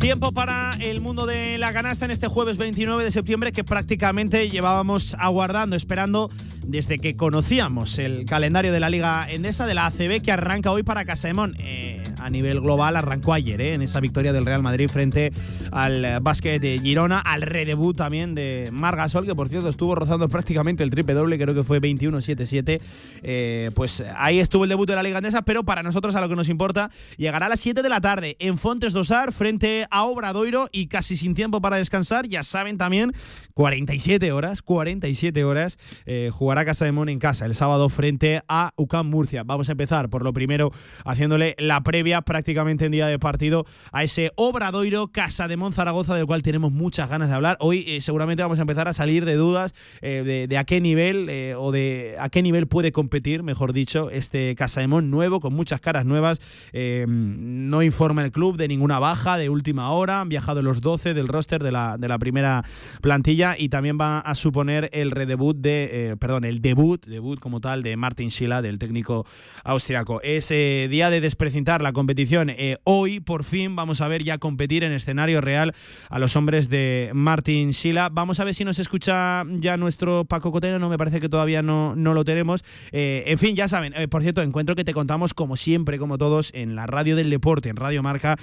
Tiempo para el mundo de la canasta en este jueves 29 de septiembre que prácticamente llevábamos aguardando, esperando desde que conocíamos el calendario de la Liga Endesa de la ACB que arranca hoy para Casaemón. Eh, a nivel global arrancó ayer eh, en esa victoria del Real Madrid frente al básquet de Girona, al redebut también de Margasol, que por cierto estuvo rozando prácticamente el triple doble, creo que fue 21-7-7. Eh, pues ahí estuvo el debut de la Liga Andesa, pero para nosotros a lo que nos importa, llegará a las 7 de la tarde en Fontes Dosar frente a Obradoiro y casi sin tiempo para descansar. Ya saben también, 47 horas, 47 horas, eh, jugará Casa de Mon en casa el sábado frente a UCAM Murcia. Vamos a empezar por lo primero haciéndole la previa prácticamente en día de partido a ese Obradoiro Casa de Monzaragoza del cual tenemos muchas ganas de hablar. Hoy eh, seguramente vamos a empezar a salir de dudas eh, de, a qué nivel eh, o de a qué nivel puede competir, mejor dicho, este Casa de Mon nuevo con muchas caras nuevas. no informa el club de ninguna baja de última hora. Han viajado los 12 del roster de la, de la primera plantilla y también va a suponer el redebut de, eh, el debut, debut como tal de Martin Schila, del técnico austriaco. Es eh, día de desprecintar la competición. Eh, hoy, por fin, vamos a ver ya competir en escenario real a los hombres de Martin Schila. Vamos a ver si nos escucha ya nuestro Paco Cotero. No me parece que todavía no, no lo tenemos. en fin, ya saben. por cierto, encuentro que te contamos como siempre, como todos, en la radio del deporte, en Radio Marca.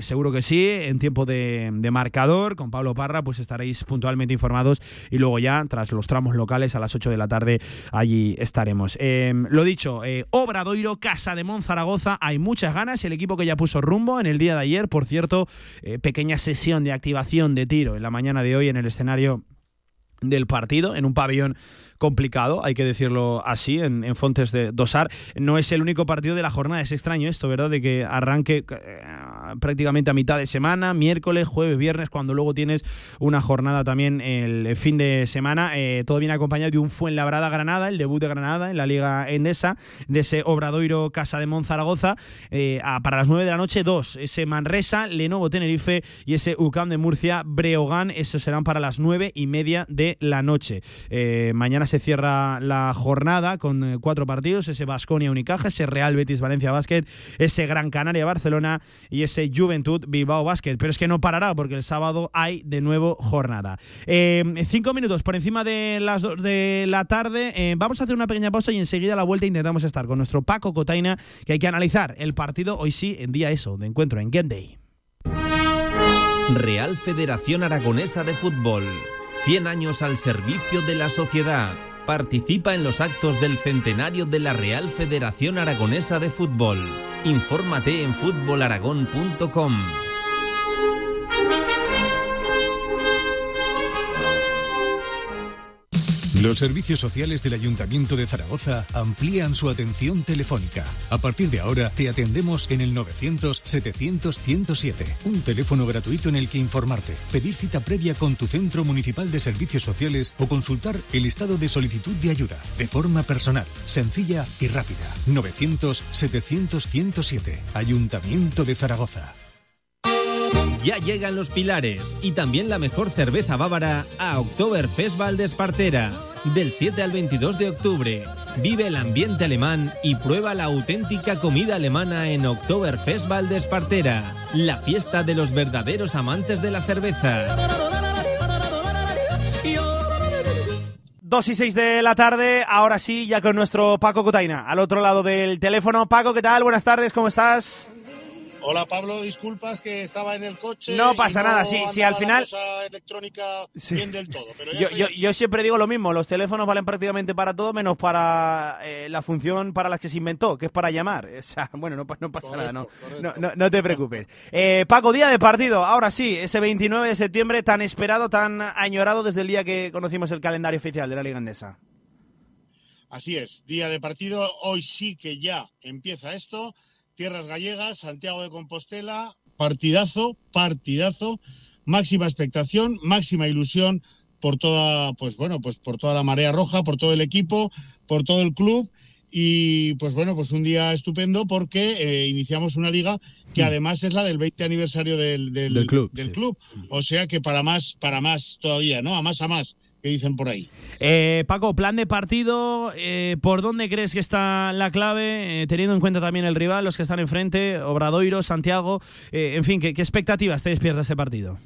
seguro que sí, en tiempo de, de marcador, con Pablo Parra, pues estaréis puntualmente informados y luego ya, tras los tramos locales, a las 8 de la tarde, allí estaremos. Em, lo dicho, eh, Obradoiro, Casa de Monzaragoza, hay muchas ganas, el equipo que ya puso rumbo en el día de ayer, por cierto, eh, pequeña sesión de activación de tiro en la mañana de hoy en el escenario del partido en un pabellón complicado, hay que decirlo así, en, Fontes de Dosar. No es el único partido de la jornada, es extraño esto, ¿verdad? De que arranque eh, prácticamente a mitad de semana, miércoles, jueves, viernes, cuando luego tienes una jornada también el fin de semana. Eh, todo viene acompañado de un Fuenlabrada Granada, el debut de Granada en la Liga Endesa, de ese Obradoiro Casa de Monzaragoza. Eh, para las 9 de la noche, dos, ese Manresa, Lenovo Tenerife y ese UCAM de Murcia, Breogán, esos serán para las 9 y media de la noche. mañana se cierra la jornada con eh, cuatro partidos, ese Basconia Unicaja, ese Real Betis Valencia Basket, ese Gran Canaria Barcelona y ese Juventud Bilbao Basket. Pero es que no parará porque el sábado hay de nuevo jornada. Em, cinco minutos por encima de las dos de la tarde. Em, vamos a hacer una pequeña pausa y enseguida a la vuelta intentamos estar con nuestro Paco Cotaina, que hay que analizar el partido hoy sí, en día eso, de encuentro en Game Day. Real Federación Aragonesa de Fútbol 100 años al servicio de la sociedad. Participa en los actos del centenario de la Real Federación Aragonesa de Fútbol. Infórmate en fútbolaragón.com. Los servicios sociales del Ayuntamiento de Zaragoza amplían su atención telefónica. A partir de ahora te atendemos en el 900-700-107, un teléfono gratuito en el que informarte, pedir cita previa con tu centro municipal de servicios sociales o consultar el estado de solicitud de ayuda de forma personal, sencilla y rápida. 900-700-107, Ayuntamiento de Zaragoza. Ya llegan los pilares y también la mejor cerveza bávara a Oktoberfest Valdespartera. Del 7 al 22 de octubre, vive el ambiente alemán y prueba la auténtica comida alemana en Oktoberfest Valdespartera, la fiesta de los verdaderos amantes de la cerveza. 2 y 6 de la tarde, ahora sí, ya con nuestro Paco Cotaina, al otro lado del teléfono. Paco, ¿qué tal? Buenas tardes, ¿cómo estás? Hola Pablo, disculpas que estaba en el coche. No pasa nada, sí, sí, al final. electrónica bien del todo. yo, siempre digo lo mismo, los teléfonos valen prácticamente para todo menos para eh, la función para la que se inventó, que es para llamar. O sea, bueno, no, pasa nada, no, no, te preocupes. Eh, Paco, día de partido, ahora sí, ese 29 de septiembre tan esperado, tan añorado desde el día que conocimos el calendario oficial de la Liga Andesa. Así es, día de partido, hoy sí que ya empieza esto Tierras Gallegas, Santiago de Compostela, partidazo, partidazo, máxima expectación, máxima ilusión por toda, pues bueno, pues por toda la marea roja, por todo el equipo, por todo el club y pues bueno, pues un día estupendo porque eh, iniciamos una liga que mm. además es la del 20 aniversario del, club. Del club. O sea que para más, para más todavía, ¿no? A más a más que dicen por ahí. Eh, Paco, plan de partido, eh, ¿por dónde crees que está la clave? Eh, teniendo en cuenta también el rival, los que están enfrente, Obradoiro, Santiago, en fin, ¿qué, expectativas te despierta ese partido?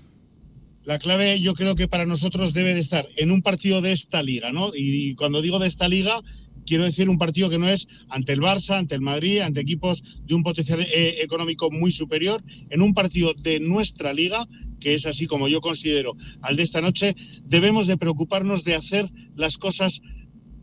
La clave yo creo que para nosotros debe de estar en un partido de esta liga, ¿no? y cuando digo de esta liga, quiero decir un partido que no es ante el Barça, ante el Madrid, ante equipos de un potencial eh, económico muy superior, en un partido de nuestra liga, que es así como yo considero al de esta noche, debemos de preocuparnos de hacer las cosas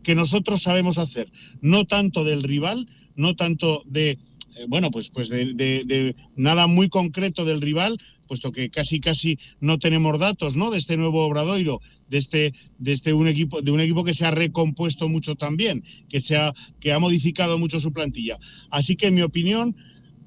que nosotros sabemos hacer, no tanto del rival, no tanto de eh, bueno, pues, pues de, nada muy concreto del rival, puesto que casi casi no tenemos datos, ¿no? De este nuevo Obradoiro, de este, de este un equipo, de un equipo que se ha recompuesto mucho también, que se ha, que ha modificado mucho su plantilla. Así que en mi opinión,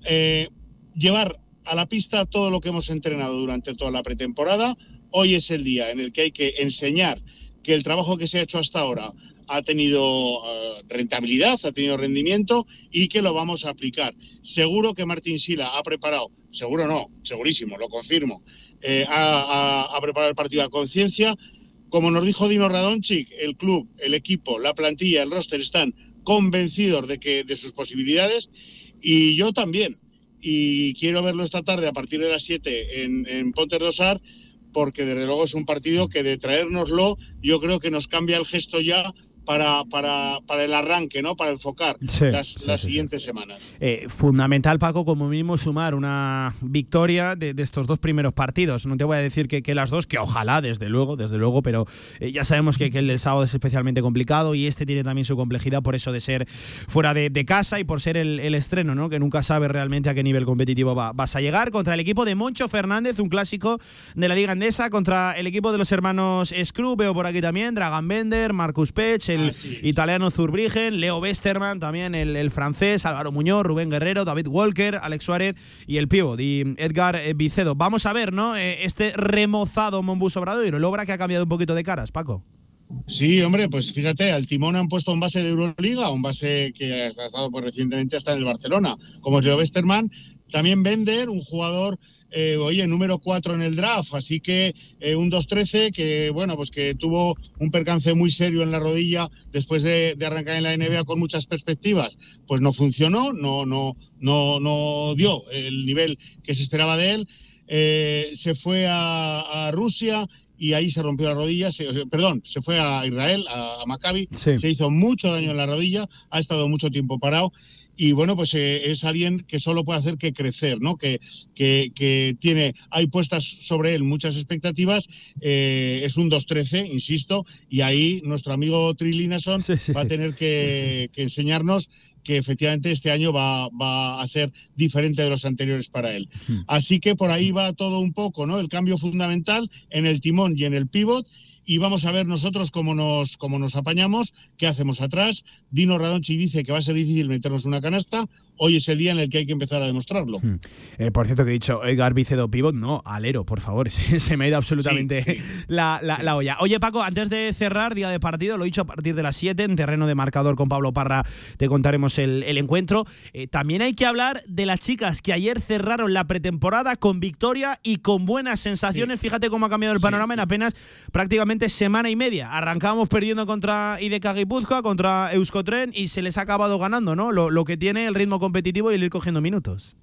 eh, llevar a la pista todo lo que hemos entrenado durante toda la pretemporada. Hoy es el día en el que hay que enseñar que el trabajo que se ha hecho hasta ahora ha tenido eh, rentabilidad, ha tenido rendimiento y que lo vamos a aplicar. Seguro que Martín Sila ha preparado, seguro no, segurísimo, lo confirmo, eh, ha, preparado el partido a conciencia. Como nos dijo Dino Radonchik, el club, el equipo, la plantilla, el roster están convencidos de que de sus posibilidades y yo también. Y quiero verlo esta tarde a partir de las 7 en, en Dosar porque desde luego es un partido que de traérnoslo yo creo que nos cambia el gesto ya para, para, para el arranque, ¿no? Para enfocar las, las siguientes semanas. Eh, fundamental, Paco, como mínimo sumar una victoria de, estos dos primeros partidos. No te voy a decir que, que, las dos, que ojalá, desde luego, desde luego, pero eh, ya sabemos que, el del sábado es especialmente complicado y este tiene también su complejidad por eso de ser fuera de, casa y por ser el, estreno, ¿no? Que nunca sabes realmente a qué nivel competitivo va, vas a llegar. Contra el equipo de Moncho Fernández, un clásico de la Liga Andesa, contra el equipo de los hermanos Screw, veo por aquí también, Dragan Bender, Marcus Pech, italiano Zurbrigen, Leo Westerman, también el, francés, Álvaro Muñoz, Rubén Guerrero, David Walker, Alex Suárez y el pivo de Edgar eh, Vicedo. Vamos a ver, ¿no? Eh, este remozado Monbus Obradoiro, el obra que ha cambiado un poquito de caras, Paco. Sí, hombre, pues fíjate, al timón han puesto un base de Euroliga, un base que ha estado pues, recientemente hasta en el Barcelona, como es Leo Westerman. También Bender, un jugador eh, oye, número 4 en el draft, así que eh, un 2-13 que, bueno, pues que tuvo un percance muy serio en la rodilla después de, arrancar en la NBA con muchas perspectivas, pues no funcionó, no, no, no, no dio el nivel que se esperaba de él. Eh, se fue a, Rusia y ahí se rompió la rodilla, perdón, se fue a Israel, a, Maccabi, se hizo mucho daño en la rodilla, ha estado mucho tiempo parado y bueno, pues eh, es alguien que solo puede hacer que crecer, ¿no? Que, que, tiene, hay puestas sobre él muchas expectativas, eh, es un 2-13, insisto, y ahí nuestro amigo Trilinason va a tener que, enseñarnos que efectivamente este año va, va, a ser diferente de los anteriores para él. Hmm. Así que por ahí va todo un poco, ¿no? El cambio fundamental en el timón y en el pivot y vamos a ver nosotros cómo nos, cómo nos apañamos, qué hacemos atrás. Dino Radonchi dice que va a ser difícil meternos una canasta. Hoy es el día en el que hay que empezar a demostrarlo. Hmm. Eh, por cierto, que he dicho Edgar Vicedo Pivot, no, alero, por favor. Se me ha ido absolutamente La, la, olla. Oye, Paco, antes de cerrar, día de partido, lo he dicho a partir de las 7, en terreno de marcador con Pablo Parra, te contaremos el, encuentro. Eh, también hay que hablar de las chicas que ayer cerraron la pretemporada con victoria y con buenas sensaciones. Fíjate cómo ha cambiado el panorama en apenas prácticamente semana y media. Arrancábamos perdiendo contra IDK Guipúzcoa, contra Euskotren y se les ha acabado ganando, ¿no? Lo, que tiene el ritmo competitivo y el ir cogiendo minutos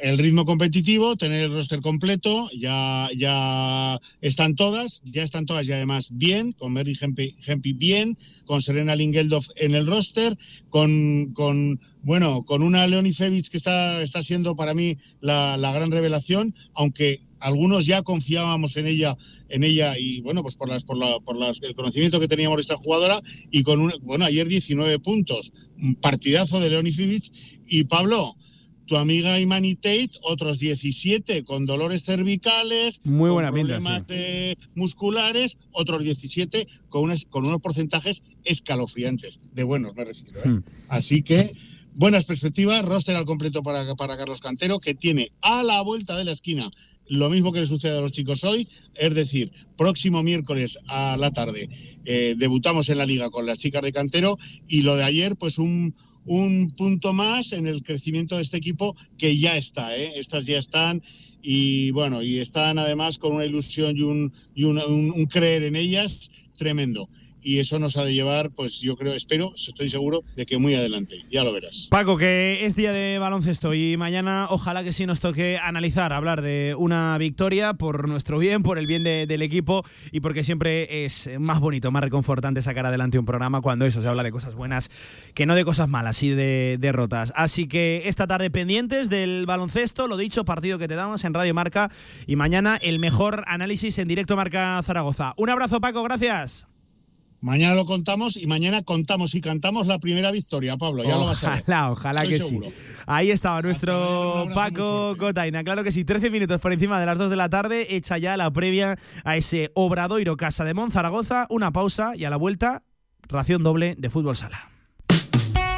el ritmo competitivo, tener el roster completo, ya, ya están todas, ya están todas y además bien, con Mary Hempi, bien, con Serena Lingeldorf en el roster, con, con bueno, con una Leonie Fevich que está, está siendo para mí la gran revelación, aunque algunos ya confiábamos en ella, en ella y bueno, pues por las, por, la, por las, el conocimiento que teníamos de esta jugadora y con un, bueno, ayer 19 puntos, un partidazo de Leoni y Pablo, tu amiga Imani Tate, otros 17 con dolores cervicales, Muy con buena problemas musculares, otros 17 con, unas, con unos porcentajes escalofriantes, de buenos me refiero. ¿eh? Hmm. Así que buenas perspectivas, roster al completo para, para Carlos Cantero, que tiene a la vuelta de la esquina lo mismo que le sucede a los chicos hoy, es decir, próximo miércoles a la tarde eh, debutamos en la liga con las chicas de cantero y lo de ayer, pues un, punto más en el crecimiento de este equipo que ya está, ¿eh? estas ya están y bueno, y están además con una ilusión y un, y un creer en ellas tremendo y eso nos ha de llevar, pues yo creo, espero, estoy seguro de que muy adelante. Ya lo verás. Paco, que es día de baloncesto y mañana ojalá que sí nos toque analizar, hablar de una victoria por nuestro bien, por el bien del equipo y porque siempre es más bonito, más reconfortante sacar adelante un programa cuando eso se habla de cosas buenas que no de cosas malas y de derrotas. Así que esta tarde pendientes del baloncesto, lo dicho, partido que te damos en Radio Marca y mañana el mejor análisis en directo Marca Zaragoza. Un abrazo Paco, gracias. Mañana lo contamos y mañana contamos y cantamos la primera victoria, Pablo. Ya ojalá, lo vas a ver. Ojalá que sí. Ahí estaba nuestro Paco Cotaina. Claro que sí, 13 minutos por encima de las 2 de la tarde, hecha ya la previa a ese Obradoiro Casa de Monzaragoza. Una pausa y a la vuelta, ración doble de fútbol sala.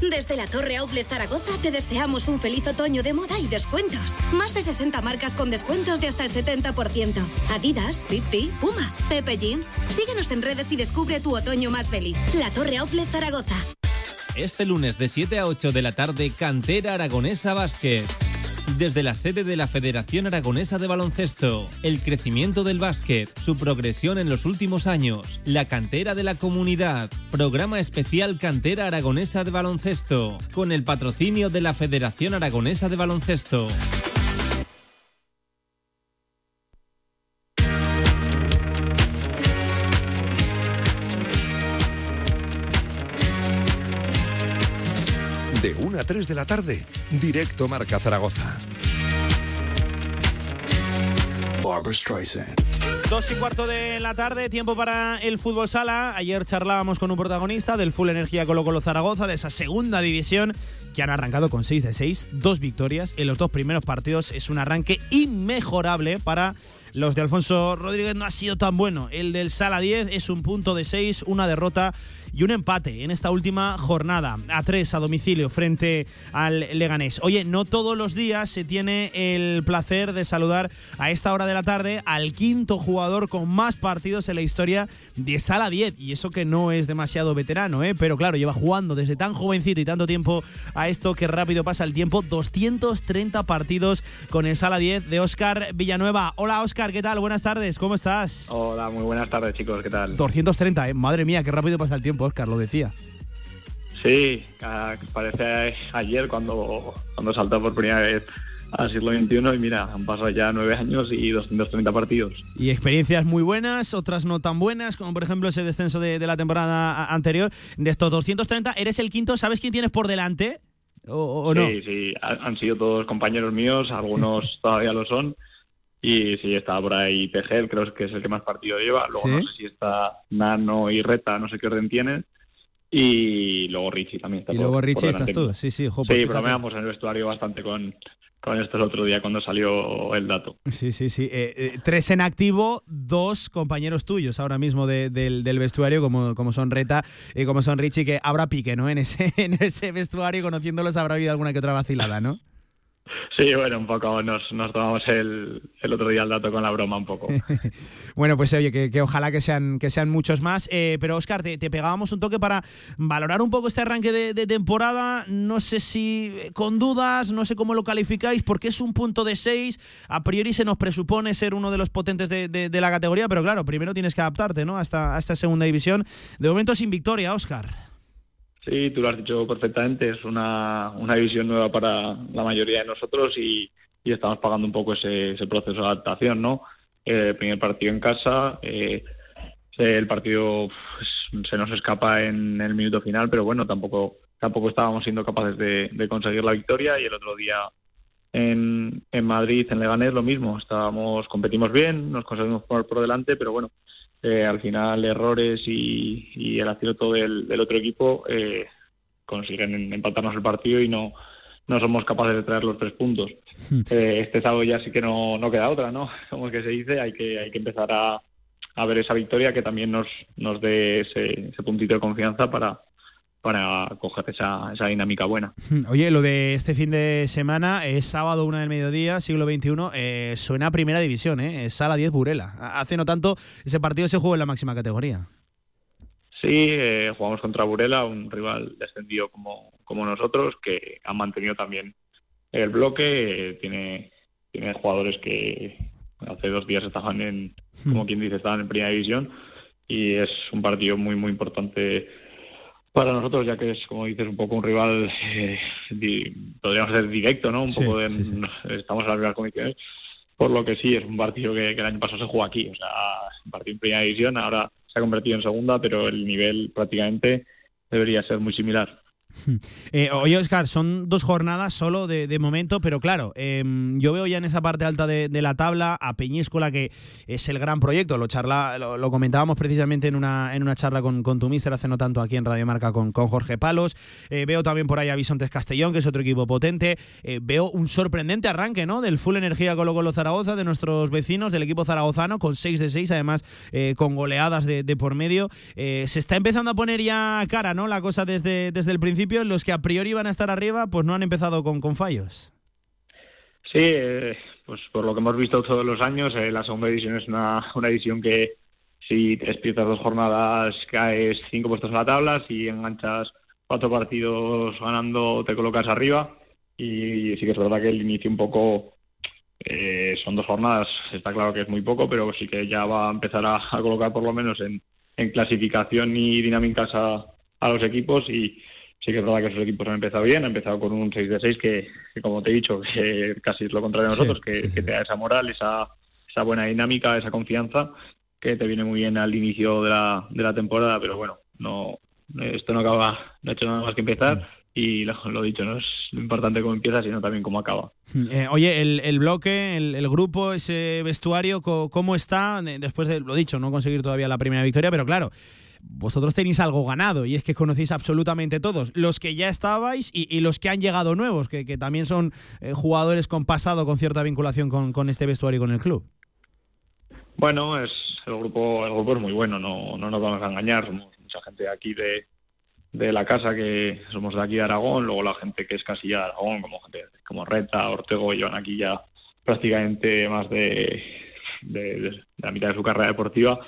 Desde la Torre Outlet Zaragoza te deseamos un feliz otoño de moda y descuentos. Más de 60 marcas con descuentos de hasta el 70%. Adidas, 50, Puma, Pepe Jeans. Síguenos en redes y descubre tu otoño más feliz. La Torre Outlet Zaragoza. Este lunes de 7 a 8 de la tarde, Cantera Aragonesa Básquet desde la sede de la Federación Aragonesa de Baloncesto, el crecimiento del básquet, su progresión en los últimos años, la cantera de la comunidad, programa especial Cantera Aragonesa de Baloncesto, con el patrocinio de la Federación Aragonesa de Baloncesto. 1 a 3 de la tarde, directo Marca Zaragoza. Dos y cuarto de la tarde, tiempo para el fútbol sala. Ayer charlábamos con un protagonista del Full Energía Colo Colo Zaragoza, de esa segunda división que han arrancado con 6 de 6, dos victorias en los dos primeros partidos. Es un arranque inmejorable para los de Alfonso Rodríguez no ha sido tan bueno. El del Sala 10 es un punto de 6, una derrota y un empate en esta última jornada. A 3 a domicilio frente al Leganés. Oye, no todos los días se tiene el placer de saludar a esta hora de la tarde al quinto jugador con más partidos en la historia de Sala 10. Y eso que no es demasiado veterano, ¿eh? pero claro, lleva jugando desde tan jovencito y tanto tiempo a esto que rápido pasa el tiempo. 230 partidos con el Sala 10 de Oscar Villanueva. Hola Oscar. ¿qué tal? Buenas tardes, ¿cómo estás? Hola, muy buenas tardes, chicos, ¿qué tal? 230, ¿eh? Madre mía, qué rápido pasa el tiempo, Oscar, lo decía. Sí, parece ayer cuando, cuando saltó por primera vez al siglo XXI y mira, han pasado ya nueve años y 230 partidos. Y experiencias muy buenas, otras no tan buenas, como por ejemplo ese descenso de, la temporada anterior. De estos 230, eres el quinto, ¿sabes quién tienes por delante? ¿O, no? Sí, sí, han sido todos compañeros míos, algunos todavía lo son. Y sí, está por ahí Pegel, creo que es el que más partido lleva. Luego no sé si está Nano y Reta, no sé qué orden tienen. Y luego Richie también está Y luego Richie estás tú, sí, sí. Jo, pues sí, bromeamos en el vestuario bastante con, con esto el otro día cuando salió el dato. Sí, sí, sí. Eh, eh, tres en activo, dos compañeros tuyos ahora mismo del, del, vestuario, como, como son Reta y como son Richie, que habrá pique, ¿no? En ese, en ese vestuario, conociéndolos, habrá habido alguna que otra vacilada, ¿no? Sí, bueno, un poco nos, nos tomamos el, el, otro día el dato con la broma un poco. bueno, pues oye, que, ojalá que sean, que sean muchos más. Eh, pero Oscar, te, pegábamos un toque para valorar un poco este arranque de, temporada. No sé si con dudas, no sé cómo lo calificáis, porque es un punto de seis. A priori se nos presupone ser uno de los potentes de, de la categoría, pero claro, primero tienes que adaptarte ¿no? a, esta, a esta segunda división. De momento sin victoria, Oscar. Sí, tú lo has dicho perfectamente, es una, una división nueva para la mayoría de nosotros y, estamos pagando un poco ese, ese proceso de adaptación, ¿no? Eh, primer partido en casa, eh, el partido pues, se nos escapa en el minuto final, pero bueno, tampoco tampoco estábamos siendo capaces de, conseguir la victoria y el otro día en, en Madrid, en Leganés, lo mismo, estábamos competimos bien, nos conseguimos poner por delante, pero bueno, eh, al final errores y, el acierto del, del otro equipo eh, consiguen empatarnos el partido y no, no somos capaces de traer los tres puntos. Hmm. Eh, este sábado ya sí que no, no queda otra, ¿no? Como que se dice, hay que, hay que empezar a, a ver esa victoria que también nos, nos dé ese, ese puntito de confianza para, para coger esa, esa dinámica buena. Oye, lo de este fin de semana es sábado una del mediodía, siglo XXI, eh, suena a primera división, ¿eh? Sala 10 Burela. Hace no tanto ese partido se jugó en la máxima categoría. Sí, eh, jugamos contra Burela, un rival descendido como, como nosotros, que ha mantenido también el bloque, eh, tiene, tiene jugadores que hace dos días estaban en, como quien dice, estaban en primera división y es un partido muy, muy importante para nosotros, ya que es, como dices, un poco un rival, eh, podríamos ser directo, ¿no? Un poco de, estamos en las mismas condiciones, por lo que sí, es un partido que, el año pasado se jugó aquí, o sea, un partido en primera división, ahora se ha convertido en segunda, pero el nivel prácticamente debería ser muy similar. Eh, oye, Oscar, son dos jornadas solo de, momento, pero claro, em, yo veo ya en esa parte alta de, la tabla a Peñíscola, que es el gran proyecto. Lo, charla, lo, comentábamos precisamente en una, en una charla con, con tu mister hace no tanto aquí en Radio Marca con, con Jorge Palos. Eh, veo también por ahí a Bisontes Castellón, que es otro equipo potente. Eh, veo un sorprendente arranque ¿no? del Full Energía Colo Colo Zaragoza, de nuestros vecinos, del equipo zaragozano, con 6 de 6, además con goleadas de, de por medio. se está empezando a poner ya cara ¿no? la cosa desde, desde el principio los que a priori van a estar arriba, pues no han empezado con, con fallos. Sí, eh, pues por lo que hemos visto todos los años, eh, la segunda división es una, una división que si te despiertas dos jornadas caes cinco puestos en la tabla, si enganchas cuatro partidos ganando te colocas arriba y sí que es verdad que el inicio un poco eh, son dos jornadas, está claro que es muy poco, pero sí que ya va a empezar a, colocar por lo menos en, en clasificación y dinámicas a, a los equipos y, sí que es verdad que esos equipos han empezado bien, han empezado con un 6 de 6 que, como te he dicho, que casi es lo contrario a nosotros, que, te da esa moral, esa, esa buena dinámica, esa confianza que te viene muy bien al inicio de la, de la temporada, pero bueno, no esto no acaba, no ha hecho nada más que empezar y lo, lo, dicho, no es lo importante cómo empieza, sino también cómo acaba. Eh, oye, el, el bloque, el, el, grupo, ese vestuario, ¿cómo está? Después de, lo dicho, no conseguir todavía la primera victoria, pero claro, vosotros tenéis algo ganado y es que conocéis absolutamente todos, los que ya estabais y, los que han llegado nuevos, que, también son eh, jugadores con pasado, con cierta vinculación con, este vestuario y con el club. Bueno, es el grupo, el grupo es muy bueno, no, no nos vamos a engañar, somos mucha gente aquí de, de la casa que somos de aquí de Aragón, luego la gente que es casi ya de Aragón, como gente como Reta, Ortego, llevan aquí ya prácticamente más de, de la mitad de su carrera deportiva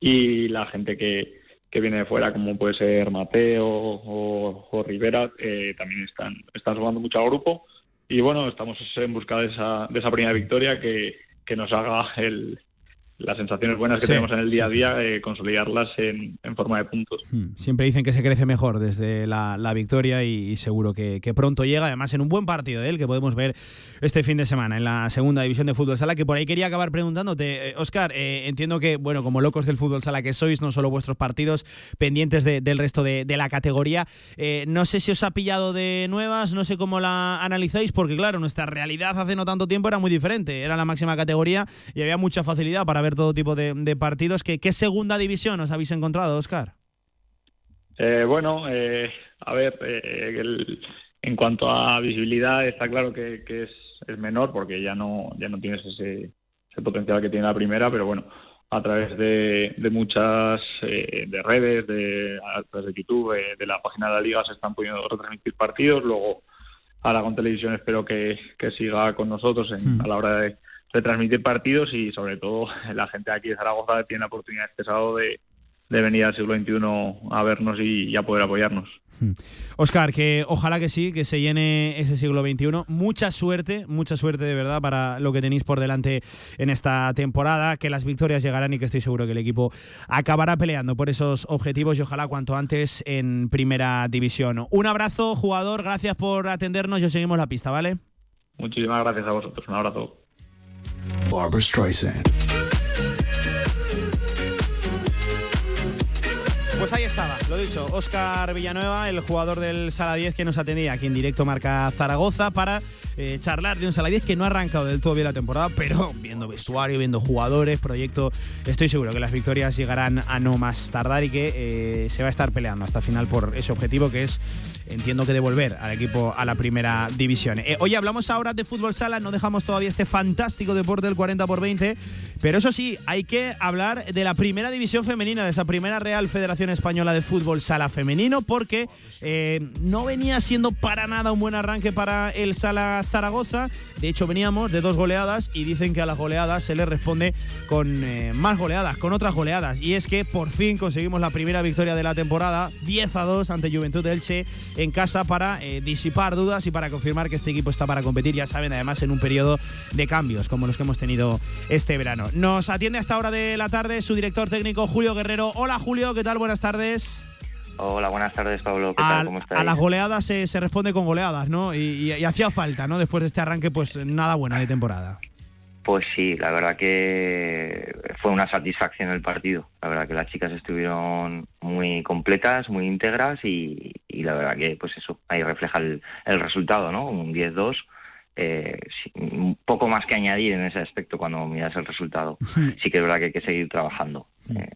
y la gente que, que viene de fuera, como puede ser Mateo o, Rivera, eh, también están, están sumando mucho al grupo. Y bueno, estamos en busca de esa, de esa primera victoria que, que nos haga el, las sensaciones buenas que tenemos en el día a día, eh, consolidarlas en, forma de puntos. Hmm. Siempre dicen que se crece mejor desde la, victoria y, seguro que, pronto llega, además en un buen partido, ¿eh? el que podemos ver este fin de semana en la segunda división de fútbol sala, que por ahí quería acabar preguntándote, Oscar, eh, entiendo que, bueno, como locos del fútbol sala que sois, no solo vuestros partidos pendientes del resto de, la categoría, no sé si os ha pillado de nuevas, no sé cómo la analizáis, porque claro, nuestra realidad hace no tanto tiempo era muy diferente, era la máxima categoría y había mucha facilidad para ver todo tipo de, partidos. ¿Qué, ¿Qué, segunda división os habéis encontrado, Oscar? Eh, bueno, eh, a ver, eh, en cuanto a visibilidad está claro que, es, es, menor porque ya no ya no tienes ese, potencial que tiene la primera, pero bueno, a través de, muchas de redes, de, a través de YouTube, de la página de la liga se están pudiendo retransmitir partidos. Luego Aragón Televisión espero que, siga con nosotros hmm. a la hora de de transmitir partidos y sobre todo la gente aquí de Zaragoza tiene la oportunidad este sábado de, venir al siglo XXI a vernos y, a poder apoyarnos. Oscar, hmm. que ojalá que sí, que se llene ese siglo XXI. Mucha suerte, mucha suerte de verdad para lo que tenéis por delante en esta temporada, que las victorias llegarán y que estoy seguro que el equipo acabará peleando por esos objetivos y ojalá cuanto antes en primera división. Un abrazo, jugador, gracias por atendernos, yo seguimos la pista, ¿vale? Muchísimas gracias a vosotros, un abrazo. Barbara Streisand. Pues ahí estaba, lo dicho, Oscar Villanueva, el jugador del Sala 10 que nos atendía aquí en directo marca Zaragoza para eh, charlar de un Sala 10 que no ha arrancado del todo bien la temporada, pero viendo vestuario, viendo jugadores, proyecto, estoy seguro que las victorias llegarán a no más tardar y que eh, se va a estar peleando hasta final por ese objetivo que es entiendo que devolver al equipo a la primera división. Eh, hoy hablamos ahora de fútbol sala, no dejamos todavía este fantástico deporte del 40 por 20, pero eso sí, hay que hablar de la primera división femenina, de esa primera Real Federación Española de Fútbol Sala Femenino, porque eh, no venía siendo para nada un buen arranque para el Sala Zaragoza. De hecho, veníamos de dos goleadas y dicen que a las goleadas se le responde con eh, más goleadas, con otras goleadas. Y es que por fin conseguimos la primera victoria de la temporada, 10 a 2 ante Juventud del Elche en casa para eh, disipar dudas y para confirmar que este equipo está para competir, ya saben, además en un periodo de cambios como los que hemos tenido este verano. Nos atiende a esta hora de la tarde su director técnico Julio Guerrero. Hola Julio, ¿qué tal? Buenas tardes. Hola, buenas tardes, Pablo. ¿Qué tal? ¿Cómo estás? A las goleadas se, responde con goleadas, ¿no? Y, hacía falta, ¿no? Después de este arranque, pues nada bueno de temporada. Pues sí, la verdad que fue una satisfacción el partido. La verdad que las chicas estuvieron muy completas, muy íntegras y, la verdad que pues eso, ahí refleja el, resultado, ¿no? Un 10-2. Eh, un poco más que añadir en ese aspecto cuando miras el resultado. Sí que es verdad que hay que seguir trabajando. Eh,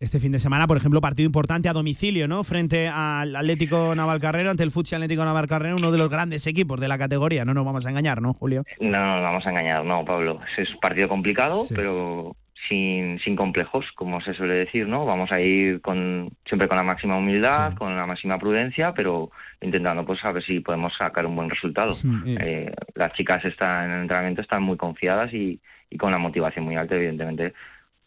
este fin de semana, por ejemplo, partido importante a domicilio, ¿no? Frente al Atlético Navalcarnero, ante el Futsal Atlético Navalcarnero, uno de los grandes equipos de la categoría. No nos vamos a engañar, ¿no, Julio? No, no nos vamos a engañar, no, Pablo. Es un partido complicado, pero sin, sin complejos, como se suele decir, ¿no? Vamos a ir con siempre con la máxima humildad, con la máxima prudencia, pero intentando pues a ver si podemos sacar un buen resultado. Eh, las chicas están en el entrenamiento están muy confiadas y, y con la motivación muy alta, evidentemente,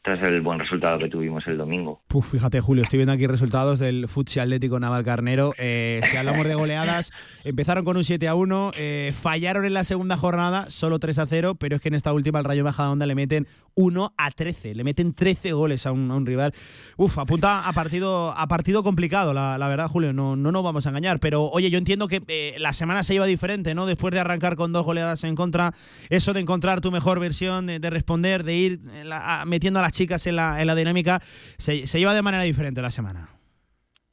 tras el buen resultado que tuvimos el domingo. Puf, fíjate, Julio, estoy viendo aquí resultados del Futsal Atlético Navalcarnero. Eh, si hablamos de goleadas, empezaron con un 7 a 1, eh, fallaron en la segunda jornada, solo 3 a 0, pero es que en esta última el Rayo Majadahonda le meten 1 a 13, le meten 13 goles a un, rival. Uf, apunta a partido, a partido complicado, la, verdad, Julio, no, no nos vamos a engañar. Pero oye, yo entiendo que eh, la semana se iba diferente, ¿no? Después de arrancar con dos goleadas en contra, eso de encontrar tu mejor versión, de, responder, de ir metiendo a la chicas en la, en la dinámica, se, se lleva de manera diferente la semana.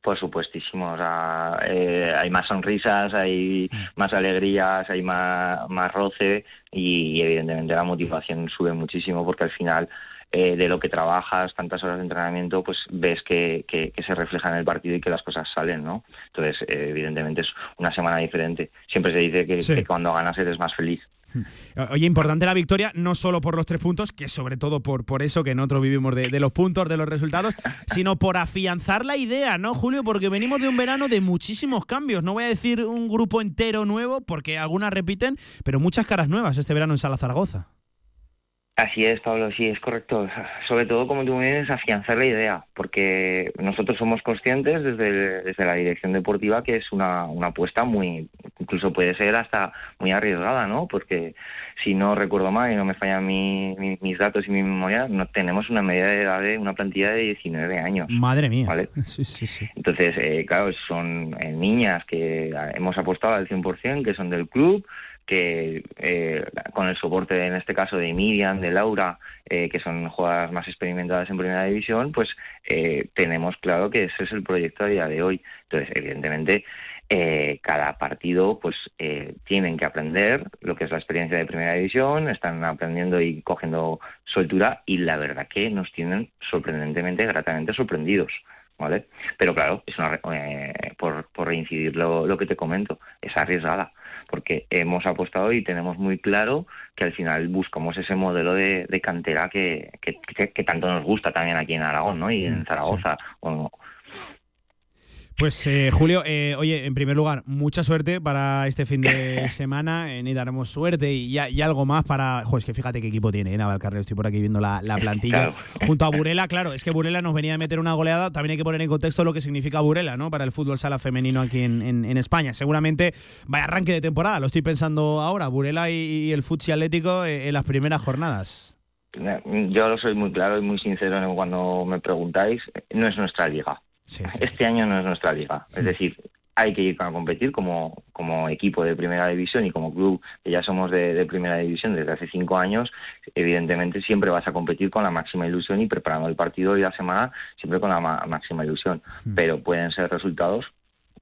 Por supuestísimo, o sea, eh, hay más sonrisas, hay más alegrías, hay más, más roce y, evidentemente la motivación sube muchísimo porque al final eh, de lo que trabajas, tantas horas de entrenamiento, pues ves que, que, se refleja en el partido y que las cosas salen, ¿no? Entonces, eh, evidentemente es una semana diferente. Siempre se dice que cuando ganas eres más feliz. Oye, importante la victoria, no solo por los tres puntos, que sobre todo por, por eso que nosotros vivimos de, de, los puntos, de los resultados, sino por afianzar la idea, ¿no, Julio? Porque venimos de un verano de muchísimos cambios. No voy a decir un grupo entero nuevo, porque algunas repiten, pero muchas caras nuevas este verano en Sala Zaragoza. Así es, Pablo, sí, es correcto. Sobre todo, como tú dices, afianzar la idea, porque nosotros somos conscientes desde, desde la dirección deportiva que es una, una apuesta muy, incluso puede ser hasta muy arriesgada, ¿no? Porque si no recuerdo mal y no me fallan mis datos y mi memoria, no tenemos una media de edad de una plantilla de 19 años. Madre mía. ¿vale? Sí, sí, sí. Entonces, eh, claro, son eh, niñas que hemos apostado al 100%, que son del club, que eh, con el soporte en este caso de Miriam, de Laura, eh, que son jugadoras más experimentadas en primera división, pues eh, tenemos claro que ese es el proyecto a día de hoy. Entonces, evidentemente, cada partido pues tienen que aprender lo que es la experiencia de primera división, están aprendiendo y cogiendo soltura y la verdad que nos tienen sorprendentemente, gratamente sorprendidos. ¿Vale? Pero claro, es una, por, por reincidir lo, lo que te comento, es arriesgada porque hemos apostado y tenemos muy claro que al final buscamos ese modelo de, cantera que, que, tanto nos gusta también aquí en Aragón ¿no? y en Zaragoza. Pues eh, Julio, eh, oye, en primer lugar, mucha suerte para este fin de semana. Eh, daremos suerte y, algo más para. Joder, es que fíjate qué equipo tiene, ¿eh, Navalcarnero. Estoy por aquí viendo la, plantilla. Junto a Burela, claro, es que Burela nos venía a meter una goleada. También hay que poner en contexto lo que significa Burela, ¿no? Para el fútbol sala femenino aquí en, España. Seguramente vaya arranque de temporada, lo estoy pensando ahora. Burela y, el Futsi Atlético en las primeras jornadas. Yo lo soy muy claro y muy sincero cuando me preguntáis. No es nuestra liga este año no es nuestra liga. Es decir, hay que ir a competir como, como equipo de primera división y como club que ya somos de, primera división desde hace cinco años, evidentemente siempre vas a competir con la máxima ilusión y preparando el partido y la semana siempre con la máxima ilusión. Pero pueden ser resultados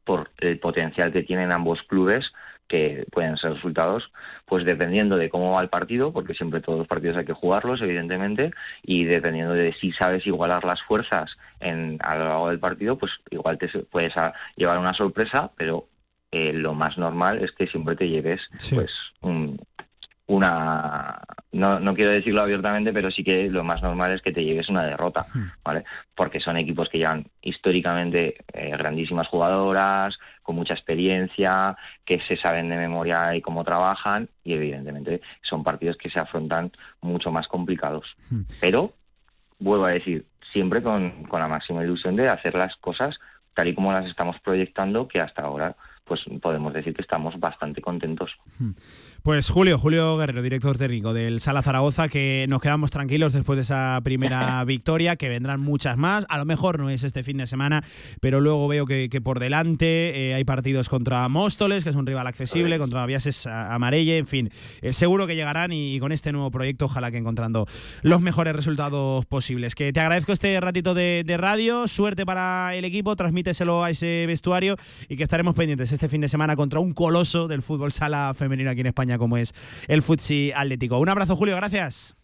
por el potencial que tienen ambos clubes que pueden ser resultados, pues dependiendo de cómo va el partido, porque siempre todos los partidos hay que jugarlos, evidentemente, y dependiendo de si sabes igualar las fuerzas en, a lo largo del partido, pues igual te puedes llevar una sorpresa, pero eh, lo más normal es que siempre te lleves pues un, una no, no quiero decirlo abiertamente pero sí que lo más normal es que te lleves una derrota hmm. vale porque son equipos que llevan históricamente eh, grandísimas jugadoras con mucha experiencia que se saben de memoria y cómo trabajan y evidentemente son partidos que se afrontan mucho más complicados hmm. pero vuelvo a decir siempre con, con la máxima ilusión de hacer las cosas tal y como las estamos proyectando que hasta ahora pues podemos decir que estamos bastante contentos. Hmm. Pues Julio, Julio Guerrero, director técnico del Sala Zaragoza, que nos quedamos tranquilos después de esa primera victoria, que vendrán muchas más. A lo mejor no es este fin de semana, pero luego veo que, por delante eh, hay partidos contra Móstoles, que es un rival accesible, contra Viases Amarelle, en fin. Eh, seguro que llegarán y, con este nuevo proyecto ojalá que encontrando los mejores resultados posibles. Que te agradezco este ratito de, de radio, suerte para el equipo, transmíteselo a ese vestuario y que estaremos pendientes este fin de semana contra un coloso del fútbol sala femenino aquí en España como es el Futsi Atlético. Un abrazo, Julio, gracias.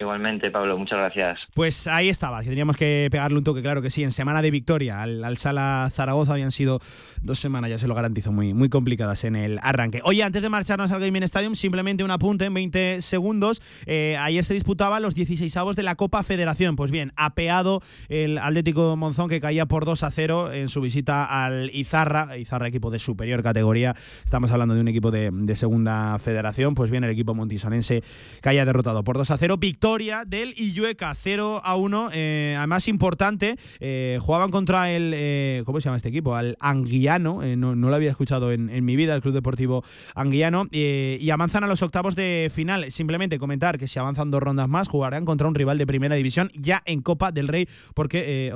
Igualmente, Pablo, muchas gracias. Pues ahí estaba, teníamos que pegarle un toque, claro que sí, en semana de victoria al, Sala Zaragoza habían sido dos semanas, ya se lo garantizo, muy, muy complicadas en el arranque. Oye, antes de marcharnos al Gaming Stadium, simplemente un apunte en 20 segundos. Eh, ayer se disputaban los 16 avos de la Copa Federación. Pues bien, apeado el Atlético Monzón que caía por 2 a 0 en su visita al Izarra, Izarra equipo de superior categoría, estamos hablando de un equipo de, segunda federación, pues bien, el equipo montisonense caía derrotado por 2 a 0. Victoria del Illueca 0 a 1. Eh, además, importante, eh, jugaban contra el. Eh, ¿Cómo se llama este equipo? Al Anguiano. no, lo había escuchado en, mi vida, el Club Deportivo Anguiano. y avanzan a los octavos de final. Simplemente comentar que si avanzan dos rondas más, jugarán contra un rival de primera división ya en Copa del Rey, porque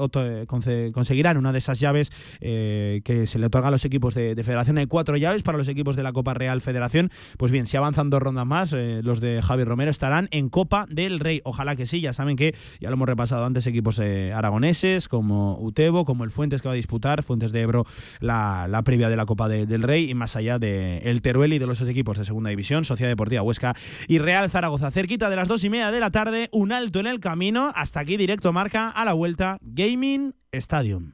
conseguirán una de esas llaves que se le otorga a los equipos de, de, Federación. Hay cuatro llaves para los equipos de la Copa Real Federación. Pues bien, si avanzan dos rondas más, los de Javi Romero estarán en Copa del Rey. Ojalá que sí, ya saben que ya lo hemos repasado antes, equipos eh, aragoneses como Utebo, como el Fuentes que va a disputar, Fuentes de Ebro, la, la previa de la Copa del Rey y más allá de el Teruel y de los equipos de Segunda División, Sociedad Deportiva Huesca y Real Zaragoza. Cerquita de las dos y media de la tarde, un alto en el camino, hasta aquí directo marca a la vuelta Gaming Stadium.